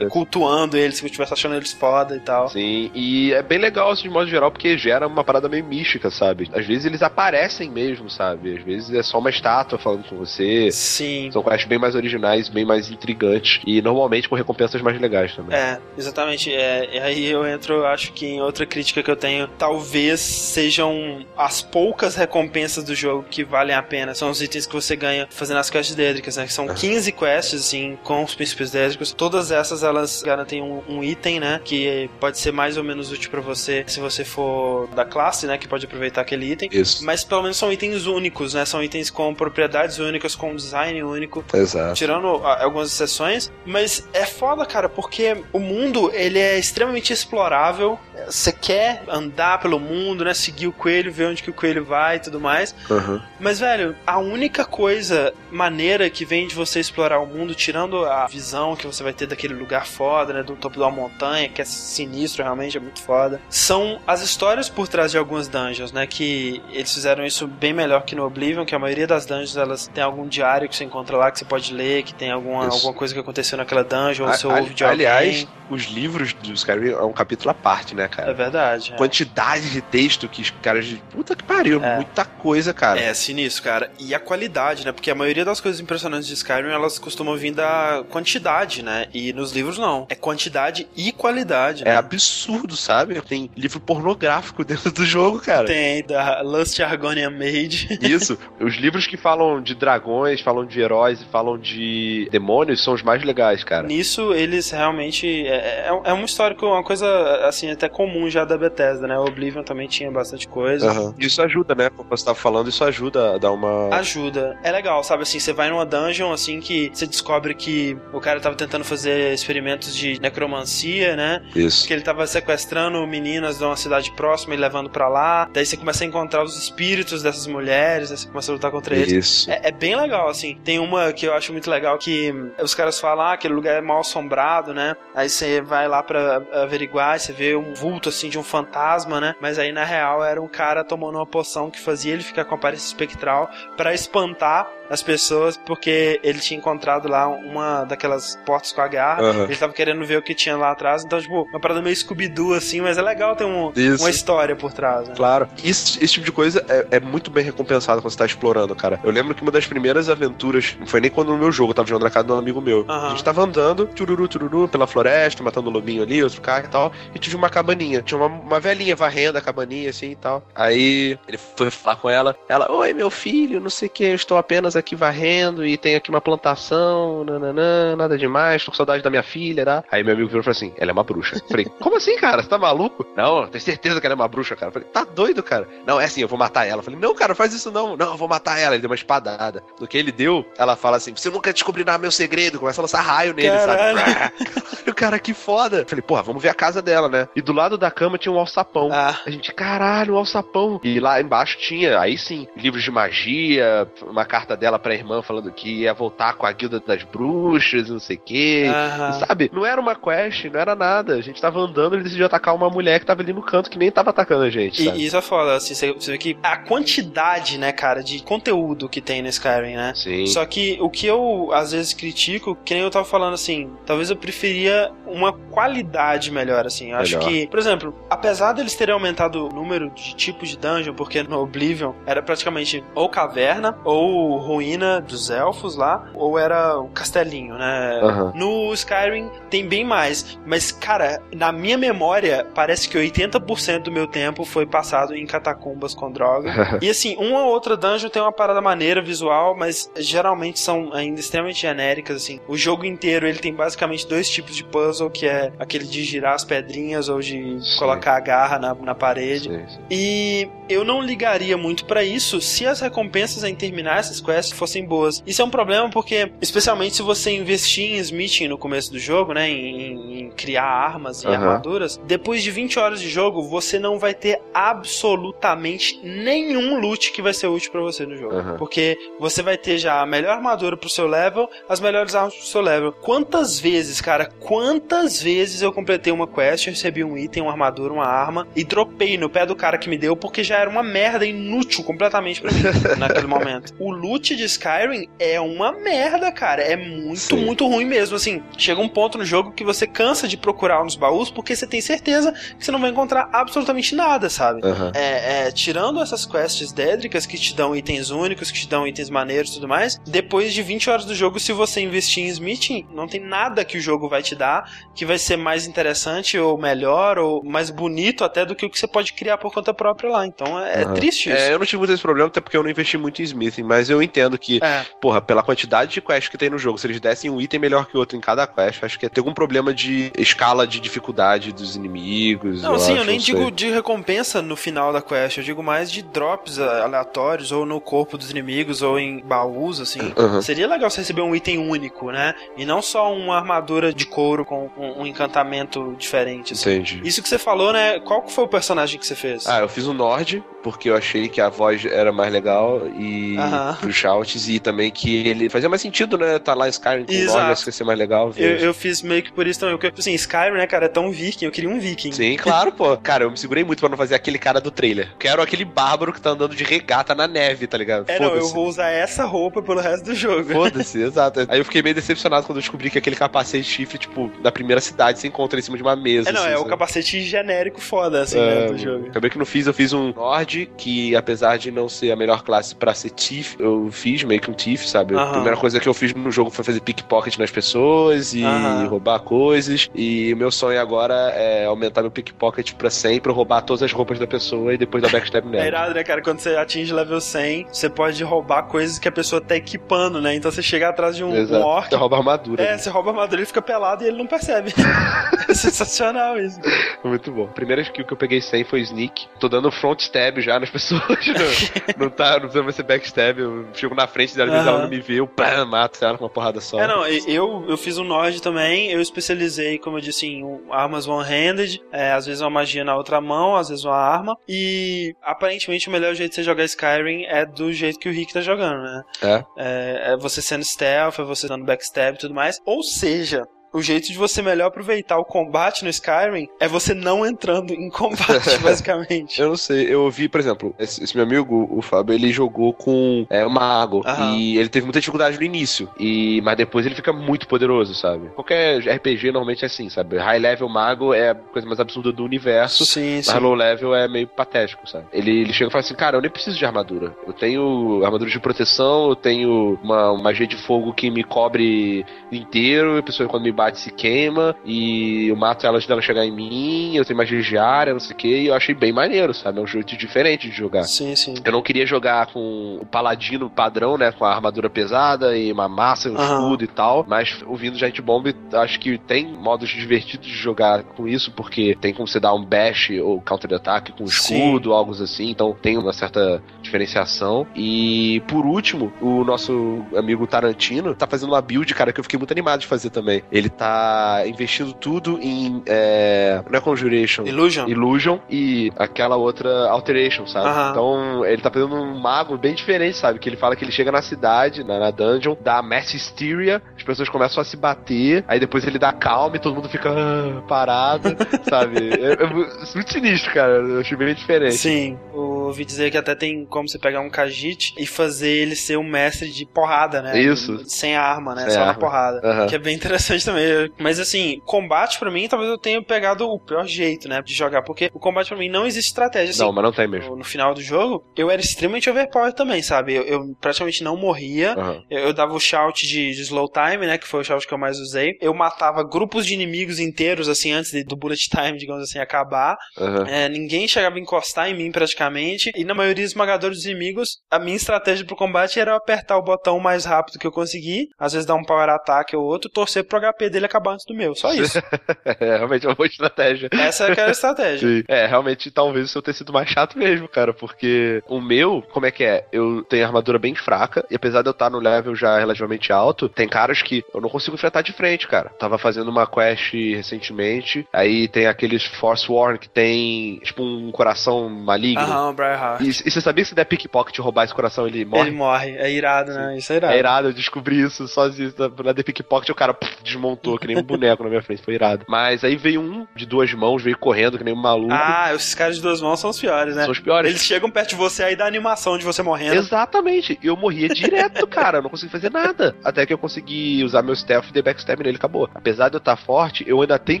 cultuando eles, se eu estivesse achando eles foda e tal. Sim, e é bem legal assim, de modo geral, porque gera uma parada meio mística, sabe? Às vezes eles aparecem mesmo, sabe? Às vezes é só uma estátua falando com você. Sim. São quests bem mais originais, bem mais intrigantes. E normalmente com recompensas mais legais também. É, exatamente. É, e aí eu entro, acho que em outra crítica que eu tenho, talvez sejam as poucas recompensas do jogo que valem a pena. São os itens que você ganha fazendo as quests dédricas, né? Que são 15 quests, assim, com os príncipes dédricos. Todas essas, elas garantem um, um item, né? Que pode ser mais ou menos útil pra você se você for da classe, né? Que pode aproveitar aquele item. Isso. Mas pelo menos são itens únicos, né? São itens com propriedades únicas, com design único. Exato. Tirando ah, algumas exceções, mas é foda, cara, porque o mundo ele é extremamente explorável. Você quer andar pelo mundo, né? Seguir o coelho, ver onde que o coelho vai e tudo mais. Uhum. Mas, velho, a única coisa maneira que vem de você explorar o mundo, tirando a visão que você vai ter daquele lugar foda, né? Do topo de uma montanha, que é sinistro, realmente é muito foda, são as histórias por trás de algumas dungeons, né? Que eles fizeram isso bem melhor que no Oblivion, que a maioria das dungeons elas tem algum diário que você encontra lá que você pode ler, que tem alguma, Isso. alguma coisa que aconteceu naquela dungeon, ou você ouve de aliás, alguém. os livros do Skyrim é um capítulo à parte, né, cara? É verdade. é. Quantidade de texto que os caras. de- Puta que pariu, É. muita coisa, cara. É, sinistro, cara. E a qualidade, né? Porque a maioria das coisas impressionantes de Skyrim, elas costumam vir da quantidade, né? E nos livros não. É quantidade e qualidade, É né? absurdo, sabe? Tem livro pornográfico dentro do jogo, cara. Tem da Lust Argonian Mage. Isso. Os livros que falam de dragões, falam de heróis e falam de demônios são os mais legais, cara. Nisso, eles realmente. É, é, é uma história, que- uma coisa assim, até comum já da Bethesda, né? O Oblivion também tinha bastante coisa. Aham. Isso ajuda, né? Como você tava falando, isso ajuda a dar uma. Ajuda. É legal, sabe assim, você vai numa dungeon assim que você descobre que o cara tava tentando fazer experimentos de necromancia, né? Isso. que ele tava sequestrando meninas de uma cidade próxima e levando pra lá. Daí você começa a encontrar os espíritos dessas mulheres, aí você começa a lutar contra eles. Isso. É, é bem legal, assim. Tem uma que eu acho muito legal que os caras falam, ah, aquele lugar é mal assombrado, né? Aí você vai lá pra averiguar, e você vê um vulto, assim, de um fantasma, né? Mas aí, na real, era um cara tomando uma poção que fazia ele ficar com aparência espectral pra espantar as pessoas, porque ele tinha encontrado lá uma daquelas portas com a garra. Aham. Ele tava querendo ver o que tinha lá atrás. Então, tipo, uma parada meio Scooby-Doo, assim, mas é legal ter um, uma história por trás, né? Claro. Esse, esse tipo de coisa é, é muito bem recompensado quando você tá explorando, cara. Eu lembro que uma das primeiras aventuras, não foi nem quando no meu jogo, eu tava jogando na casa de um amigo meu. Aham. A gente tava andando, tururu, tururu, pela floresta, matando um lobinho ali, outro cara e tal, e tive uma cabaninha. Tinha uma, uma velhinha varrendo a cabaninha, assim e tal. Aí ele foi falar com ela, ela, oi, meu filho, não sei o que, eu estou apenas aqui varrendo e tem aqui uma plantação, nananã, nada demais, tô com saudade da minha filha, tá? Aí meu amigo virou e falou assim, ela é uma bruxa. Falei, como assim, cara? Você tá maluco? Não, tenho certeza que ela é uma bruxa, cara. Falei, tá doido, cara? Não, é assim, eu vou matar ela. Falei, não, cara, faz isso não. Não, eu vou matar ela. Ele deu uma espadada. No que ele deu, ela fala assim, você nunca descobrirá meu segredo. Começa a lançar raio nele, Caralho. sabe? Cara, que foda. Falei, porra, vamos ver a casa dela, né? E do lado da cama tinha um alçapão. Ah, A gente, caralho, um alçapão. E lá embaixo tinha, aí sim, livros de magia, uma carta dela pra irmã falando que ia voltar com a guilda das bruxas, não sei o quê. aham. Sabe? Não era uma quest, não era nada. A gente tava andando, ele decidiu atacar uma mulher que tava ali no canto que nem tava atacando a gente, sabe? E isso é foda, assim, você vê que a quantidade, né, cara, de conteúdo que tem no Skyrim, né? Sim. Só que o que eu às vezes critico, que nem eu tava falando assim, talvez eu preferia uma qualidade melhor, assim. Eu acho Melhor. que, por exemplo, apesar deles terem aumentado o número de tipos de dungeon, porque no Oblivion era praticamente ou caverna, ou ruína dos elfos lá, ou era o castelinho, né? Aham. No Skyrim tem bem mais, mas cara, na minha memória, parece que 80% do meu tempo foi passado em catacumbas com droga. e assim, uma ou outra dungeon tem uma parada maneira visual, mas geralmente são ainda extremamente genéricas assim. O jogo inteiro ele tem basicamente dois tipos de puzzle, que é aquele de girar as pedrinhas ou de Sim. colocar a garra na, na parede. Sim, sim. E eu não ligaria muito pra isso se as recompensas em terminar essas quests fossem boas. Isso é um problema porque, especialmente se você investir em smithing no começo do jogo, né, em, em criar armas e Aham. armaduras, depois de 20 horas de jogo, você não vai ter absolutamente nenhum loot que vai ser útil pra você no jogo. Aham. Porque você vai ter já a melhor armadura pro seu level, as melhores armas pro seu level. Quantas vezes, cara, quantas vezes eu completei uma quest, recebi um item, uma armadura, uma arma e dropei no pé do cara que me deu porque já era uma merda inútil completamente pra mim naquele momento. O loot de Skyrim é uma merda, cara. É muito, Sim. muito ruim mesmo. Assim, chega um ponto no jogo que você cansa de procurar nos baús porque você tem certeza que você não vai encontrar absolutamente nada, sabe? Aham. É, é, tirando essas quests dédricas que te dão itens únicos, que te dão itens maneiros e tudo mais, depois de 20 horas do jogo, se você investir em smithing, não tem nada que o jogo vai te dar que vai ser mais interessante ou melhor ou mais bonito até do que o que você pode criar por conta própria lá. Então é, é Aham. triste isso. É, eu não tive muito esse problema, até porque eu não investi muito em smithing, mas eu entendo que, É. porra, pela quantidade de quests que tem no jogo, se eles dessem um item melhor que o outro em cada quest, acho que ia ter algum problema de escala de dificuldade dos inimigos. Não, sim, acho, eu nem sei. digo de recompensa no final da quest, eu digo mais de drops aleatórios, ou no corpo dos inimigos, ou em baús, assim. Aham. Seria legal você receber um item único, né? E não só uma armadura de couro com um, um encantamento diferente, assim. Entendi. Isso que você falou, né? Qual foi o personagem que você fez? Ah, eu fiz um Nord, porque eu achei que a voz era mais legal e Aham. pro Shouts, e também que ele fazia mais sentido, né? Tá lá Skyrim com o Exato. Acho que ia ser mais legal. eu, eu fiz meio que por isso também. Porque, assim, Skyrim, né, cara, é tão viking, eu queria um viking. Sim, claro, pô. Cara, eu me segurei muito pra não fazer aquele cara do trailer. Quero aquele bárbaro que tá andando de regata na neve, tá ligado? É, não, eu vou usar essa roupa pelo resto do jogo. Foda-se, exato. Aí eu fiquei meio decepcionado quando eu descobri que aquele capacete chifre, tipo, da primeira cidade, você encontra em cima de uma mesa. É, não, assim, é o sabe? capacete genérico foda, assim, É, né, do jogo. Acabei que não fiz, eu fiz um Nord, que apesar de não ser a melhor classe pra ser Thief, eu fiz meio que um Thief, sabe? A Aham. primeira coisa que eu fiz no jogo foi fazer pickpocket nas pessoas e Aham. roubar coisas. E o meu sonho agora é aumentar meu pickpocket pra 100 pra eu roubar todas as roupas da pessoa e depois dar backstab É nela. irado, né, cara? Quando você atinge level 100, você pode roubar coisas que a pessoa tá equipando, né? Então você chega atrás de um, um Exato. orc. Você rouba armadura. É, você rouba a armadura, ele fica pelado e ele não percebe. é sensacional isso. Muito bom. A primeira skill que eu peguei 100 foi Sneak. Tô dando front stab já nas pessoas. não, não tá, não precisa mais ser backstab. Eu chego na frente dela, Aham. ela não me vê, eu pá, mato ela com uma porrada só. É, não, eu, eu fiz um Nord também, eu especializei, como eu disse, em armas one-handed, é, às vezes uma magia na outra mão, às vezes uma arma, e aparentemente o melhor jeito de você jogar Skyrim é do jeito que o Rick tá jogando, né? É? É, é você sendo stealth, é você dando backstab e tudo mais, ou seja... O jeito de você melhor aproveitar o combate no Skyrim é você não entrando em combate, basicamente. Eu não sei, eu ouvi, por exemplo, esse, esse meu amigo, o Fábio, ele jogou com é, uma água Aham. e ele teve muita dificuldade no início, e mas depois ele fica muito poderoso, sabe? Qualquer RPG normalmente é assim, sabe? High level mago é a coisa mais absurda do universo, Sim, sim. mas low level é meio patético, sabe? Ele, ele chega e fala assim, cara, eu nem preciso de armadura. Eu tenho armadura de proteção, eu tenho uma uma magia de fogo que me cobre inteiro, e a pessoa quando me bate se queima, e eu mato ela antes dela chegar em mim, eu tenho magia de área, não sei o que, e eu achei bem maneiro, sabe? É um jeito diferente de jogar. Sim, sim. Eu não queria jogar com o paladino padrão, né? Com a armadura pesada e uma massa, um Aham. escudo e tal. Mas ouvindo Giant Bomb, acho que tem modos divertidos de jogar com isso, porque tem como você dar um bash ou counter-ataque com Sim. escudo, algo assim. Então tem uma certa diferenciação. E por último, o nosso amigo Tarantino tá fazendo uma build, cara, que eu fiquei muito animado de fazer também. Ele tá investindo tudo em. É... Não é Conjuration. Illusion? Illusion e aquela outra Alteration, sabe? Então ele tá fazendo um mago bem diferente, sabe? Que ele fala que ele chega na cidade, na, na dungeon, dá mass hysteria, as pessoas começam a se bater, aí depois ele dá calma e todo mundo fica ah, parado, sabe? É, é mu- muito sinistro, cara. Eu achei bem diferente. Sim, eu ouvi dizer que até tem como você pegar um Khajiit e fazer ele ser um mestre de porrada, né? Isso. Sem arma, né? Sem Só na arma. porrada. Aham. Que é bem interessante também. Mas assim, combate pra mim, talvez eu tenha pegado o pior jeito, né? De jogar. Porque o combate pra mim não existe estratégia. Assim, Não, mas não tem mesmo. no, final do jogo, eu era extremamente overpowered também, sabe? Eu, eu praticamente não morria. Aham. Eu, eu dava o shout de, de slow time, né? Que foi o shout que eu mais usei. Eu matava grupos de inimigos inteiros, assim, antes de- do bullet time, digamos assim, acabar. Aham. É, ninguém chegava a encostar em mim praticamente. E na maioria esmagadora dos inimigos, a minha estratégia pro combate era eu apertar o botão o mais rápido que eu conseguir. Às vezes dar um power attack ou outro, torcer pro HP Dele acabar antes do meu. Só isso. é realmente uma boa estratégia. Essa é aquela estratégia. Sim. É, realmente, talvez eu tenha sido mais chato mesmo, cara, porque o meu, como é que é? Eu tenho armadura bem fraca, e apesar de eu estar no level já relativamente alto, tem caras que eu não consigo enfrentar de frente, cara. Tava fazendo uma quest recentemente, aí tem aqueles Force Warn que tem, tipo, um coração maligno. Aham, o Briarheart. E, e você sabia que se der pickpocket roubar esse coração, ele morre? Ele morre. É irado, né? Isso é irado. É irado, eu descobri isso sozinho na, na The Pickpocket, o cara puf, desmontou, que nem um boneco na minha frente, foi irado. Mas aí veio um de duas mãos, veio correndo, que nem um maluco. Ah, esses caras de duas mãos são os piores, né? São os piores. Eles chegam perto de você aí dá animação de você morrendo. Exatamente, eu morria direto, cara, eu não consegui fazer nada. Até que eu consegui usar meu stealth e dei backstab nele, acabou. Apesar de eu estar forte, eu ainda tenho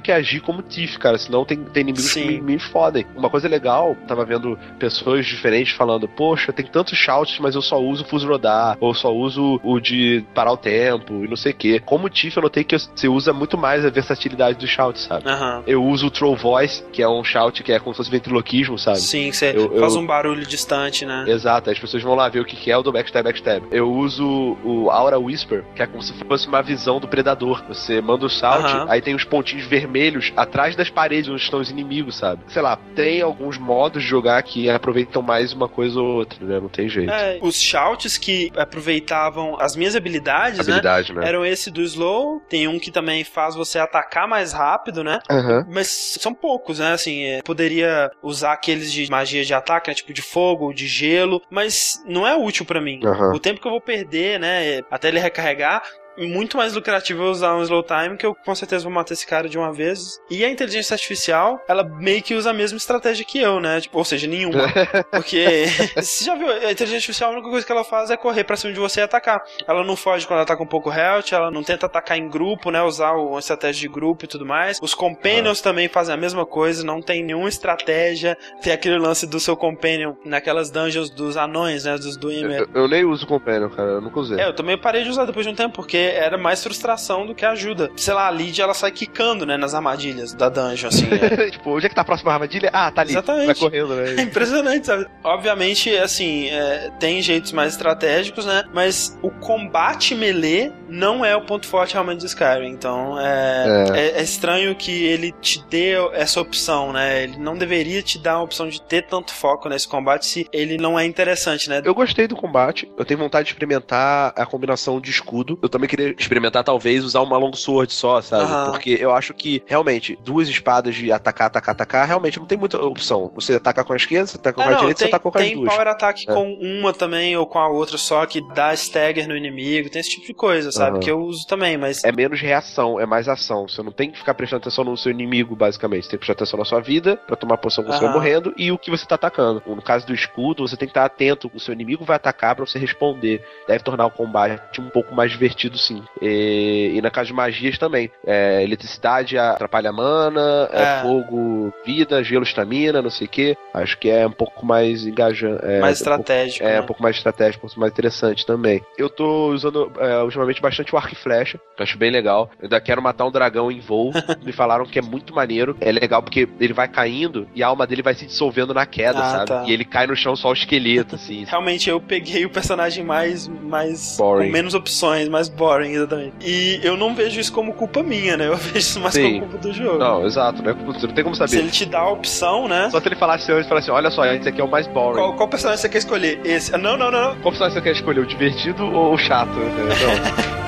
que agir como Tiff, cara, senão tem, tem inimigos Sim. que me, me fodem. Uma coisa legal, tava vendo pessoas diferentes falando, poxa, tem tantos shouts, mas eu só uso o Fus Rodar, ou só uso o de parar o tempo, e não sei o que. Como Tiff, eu notei que você usa muito mais a versatilidade do shout, sabe? Aham. Eu uso o Troll Voice, que é um shout que é como se fosse ventriloquismo, sabe? Sim, você Eu- eu- faz um barulho distante, né? Exato, as pessoas vão lá ver o que é o do backstab, backstab. Eu uso o Aura Whisper, que é como se fosse uma visão do predador. Você manda o salt, Aham. aí tem os pontinhos vermelhos atrás das paredes onde estão os inimigos, sabe? Sei lá, tem alguns modos de jogar que aproveitam mais uma coisa ou outra, né? Não tem jeito. É, os shouts que aproveitavam as minhas habilidades, né? Habilidade, né? Eram esse do slow, tem um que também faz você atacar mais rápido, né? Aham. Mas são poucos, né? Assim, é, poderia usar aqueles de magia de ataque, né? Tipo de fogo, de gelo, mas não é útil pra mim. Aham. O tempo que eu vou perder, né? Até ele recarregar. Muito mais lucrativo eu usar um slow time, que eu com certeza vou matar esse cara de uma vez. E a inteligência artificial, ela meio que usa a mesma estratégia que eu, né? Tipo, ou seja, nenhuma. Porque você já viu, a inteligência artificial, a única coisa que ela faz é correr pra cima de você e atacar. Ela não foge quando ela tá com pouco health, ela não tenta atacar em grupo, né? Usar uma estratégia de grupo e tudo mais. Os companions também fazem a mesma coisa, não tem nenhuma estratégia. Tem aquele lance do seu companion naquelas dungeons dos anões, né? Dos Dwemer. Eu, eu nem uso Companion, cara, eu nunca usei. É, eu também parei de usar depois de um tempo, porque era mais frustração do que ajuda. Sei lá, a Lid ela sai quicando, né, nas armadilhas da dungeon, assim. é. tipo, onde é que tá a próxima armadilha? Ah, tá ali. Exatamente. Vai correndo, É né? impressionante, sabe? Obviamente, assim, é, tem jeitos mais estratégicos, né? Mas o combate melee não é o ponto forte realmente de Skyrim. Então, é, é. é estranho que ele te dê essa opção, né? Ele não deveria te dar a opção de ter tanto foco nesse combate se ele não é interessante, né? Eu gostei do combate. Eu tenho vontade de experimentar a combinação de escudo. Eu também queria experimentar, talvez, usar uma long sword só, sabe? Aham. Porque eu acho que, realmente, duas espadas de atacar, atacar, atacar, realmente não tem muita opção. Você ataca com a esquerda, você ataca com É, a não, direita, tem, você ataca com as tem duas. power attack É. com uma também ou com a outra só que dá stagger no inimigo, tem esse tipo de coisa, sabe? Aham. Que eu uso também, mas É menos reação, é mais ação. Você não tem que ficar prestando atenção no seu inimigo, basicamente. Você tem que prestar atenção na sua vida, pra tomar a posição que você vai morrendo, e o que você tá atacando. No caso do escudo, você tem que estar atento. O seu inimigo vai atacar pra você responder. Deve tornar o combate um pouco mais divertido, sim. E, e na caso de magias também. É, eletricidade atrapalha mana, é, É. fogo, vida, gelo, estamina, não sei o que. Acho que é um pouco mais engajante. É, mais um pouco- estratégico. é, né? um pouco mais estratégico, um pouco mais interessante também. Eu tô usando é, ultimamente bastante o arco e flecha, que eu acho bem legal. Eu ainda quero matar um dragão em voo. Me falaram que é muito maneiro. É legal porque ele vai caindo e a alma dele vai se dissolvendo na queda, Ah, sabe? tá. E ele cai no chão só o esqueleto, assim. Realmente eu peguei o personagem mais. mais Boring. com menos opções, mais boring, exatamente. E eu não vejo isso como culpa minha, né? Eu vejo isso mais Sim. como culpa do jogo. Não, exato, né? Você não tem como Se saber. ele te dá a opção, né? Só se ele falasse antes, falasse assim, olha só, esse aqui é o mais boring. Qual, qual personagem você quer escolher? Esse? Ah, Não, não, não. não. Qual personagem você quer escolher, o divertido ou o chato? Não.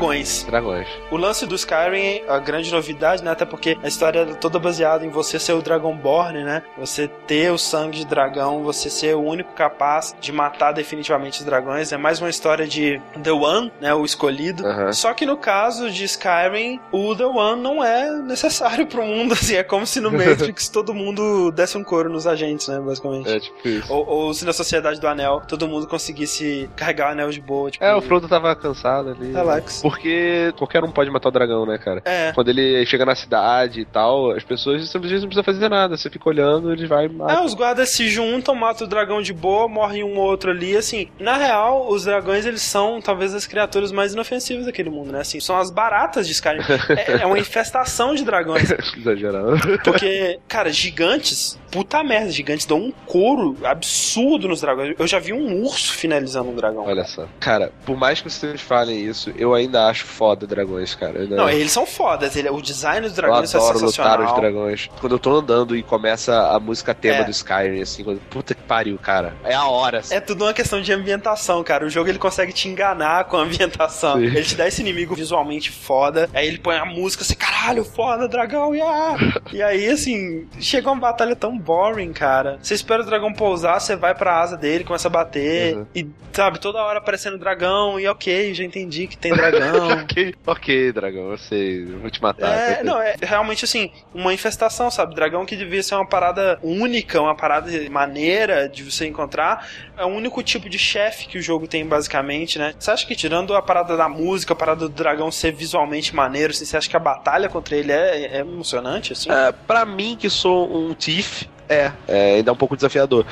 Dragões. Dragões. O lance do Skyrim, a grande novidade, né? Até porque a história é toda baseada em você ser o Dragonborn, né? Você ter o sangue de dragão, você ser o único capaz de matar definitivamente os dragões. É mais uma história de The One, né? O escolhido. Aham. Só que no caso de Skyrim, o The One não é necessário pro mundo, assim. É como se no Matrix todo mundo desse um couro nos agentes, né? Basicamente. É tipo isso. Ou, ou se na Sociedade do Anel todo mundo conseguisse carregar o anel de boa, tipo... É, o Frodo tava cansado ali. Relax. Porque qualquer um pode matar o dragão, né, cara? É. Quando ele chega na cidade e tal, as pessoas simplesmente não precisam fazer nada. Você fica olhando, ele vai e mata. É, os guardas se juntam, matam o dragão de boa, morre um ou outro ali, assim. Na real, os dragões, eles são talvez as criaturas mais inofensivas daquele mundo, né? Assim, são as baratas de Skyrim. é, é uma infestação de dragões. Exagerado. Porque, cara, gigantes, puta merda, gigantes dão um couro absurdo nos dragões. Eu já vi um urso finalizando um dragão. Olha só. Cara, por mais que vocês falem isso, eu ainda acho foda dragões, cara. Eu ainda- Não, eles são fodas. Ele, o design dos eu dragões é adoro sensacional. lutar os dragões. Quando eu tô andando e começa a música tema É. do Skyrim, assim, quando... puta que pariu, cara. É a hora. assim. É tudo uma questão de ambientação, cara. O jogo ele consegue te enganar com a ambientação. Sim. Ele te dá esse inimigo visualmente foda, aí ele põe a música assim, caralho, foda, dragão, yeah! e aí, assim, chega uma batalha tão boring, cara. Você espera o dragão pousar, você vai pra asa dele, começa a bater, Uhum. e, sabe, toda hora aparecendo dragão, e ok, já entendi que tem dragão. ok, ok, dragão, eu sei, eu vou te matar. É, não, é realmente assim, uma infestação, sabe? Dragão que devia ser uma parada única, uma parada maneira de você encontrar. É o único tipo de chefe que o jogo tem, basicamente, né? Você acha que tirando a parada da música, a parada do dragão ser visualmente maneiro, assim, você acha que a batalha contra ele é, é emocionante, assim? É, pra mim, que sou um Thief, é, é ainda é um pouco desafiador.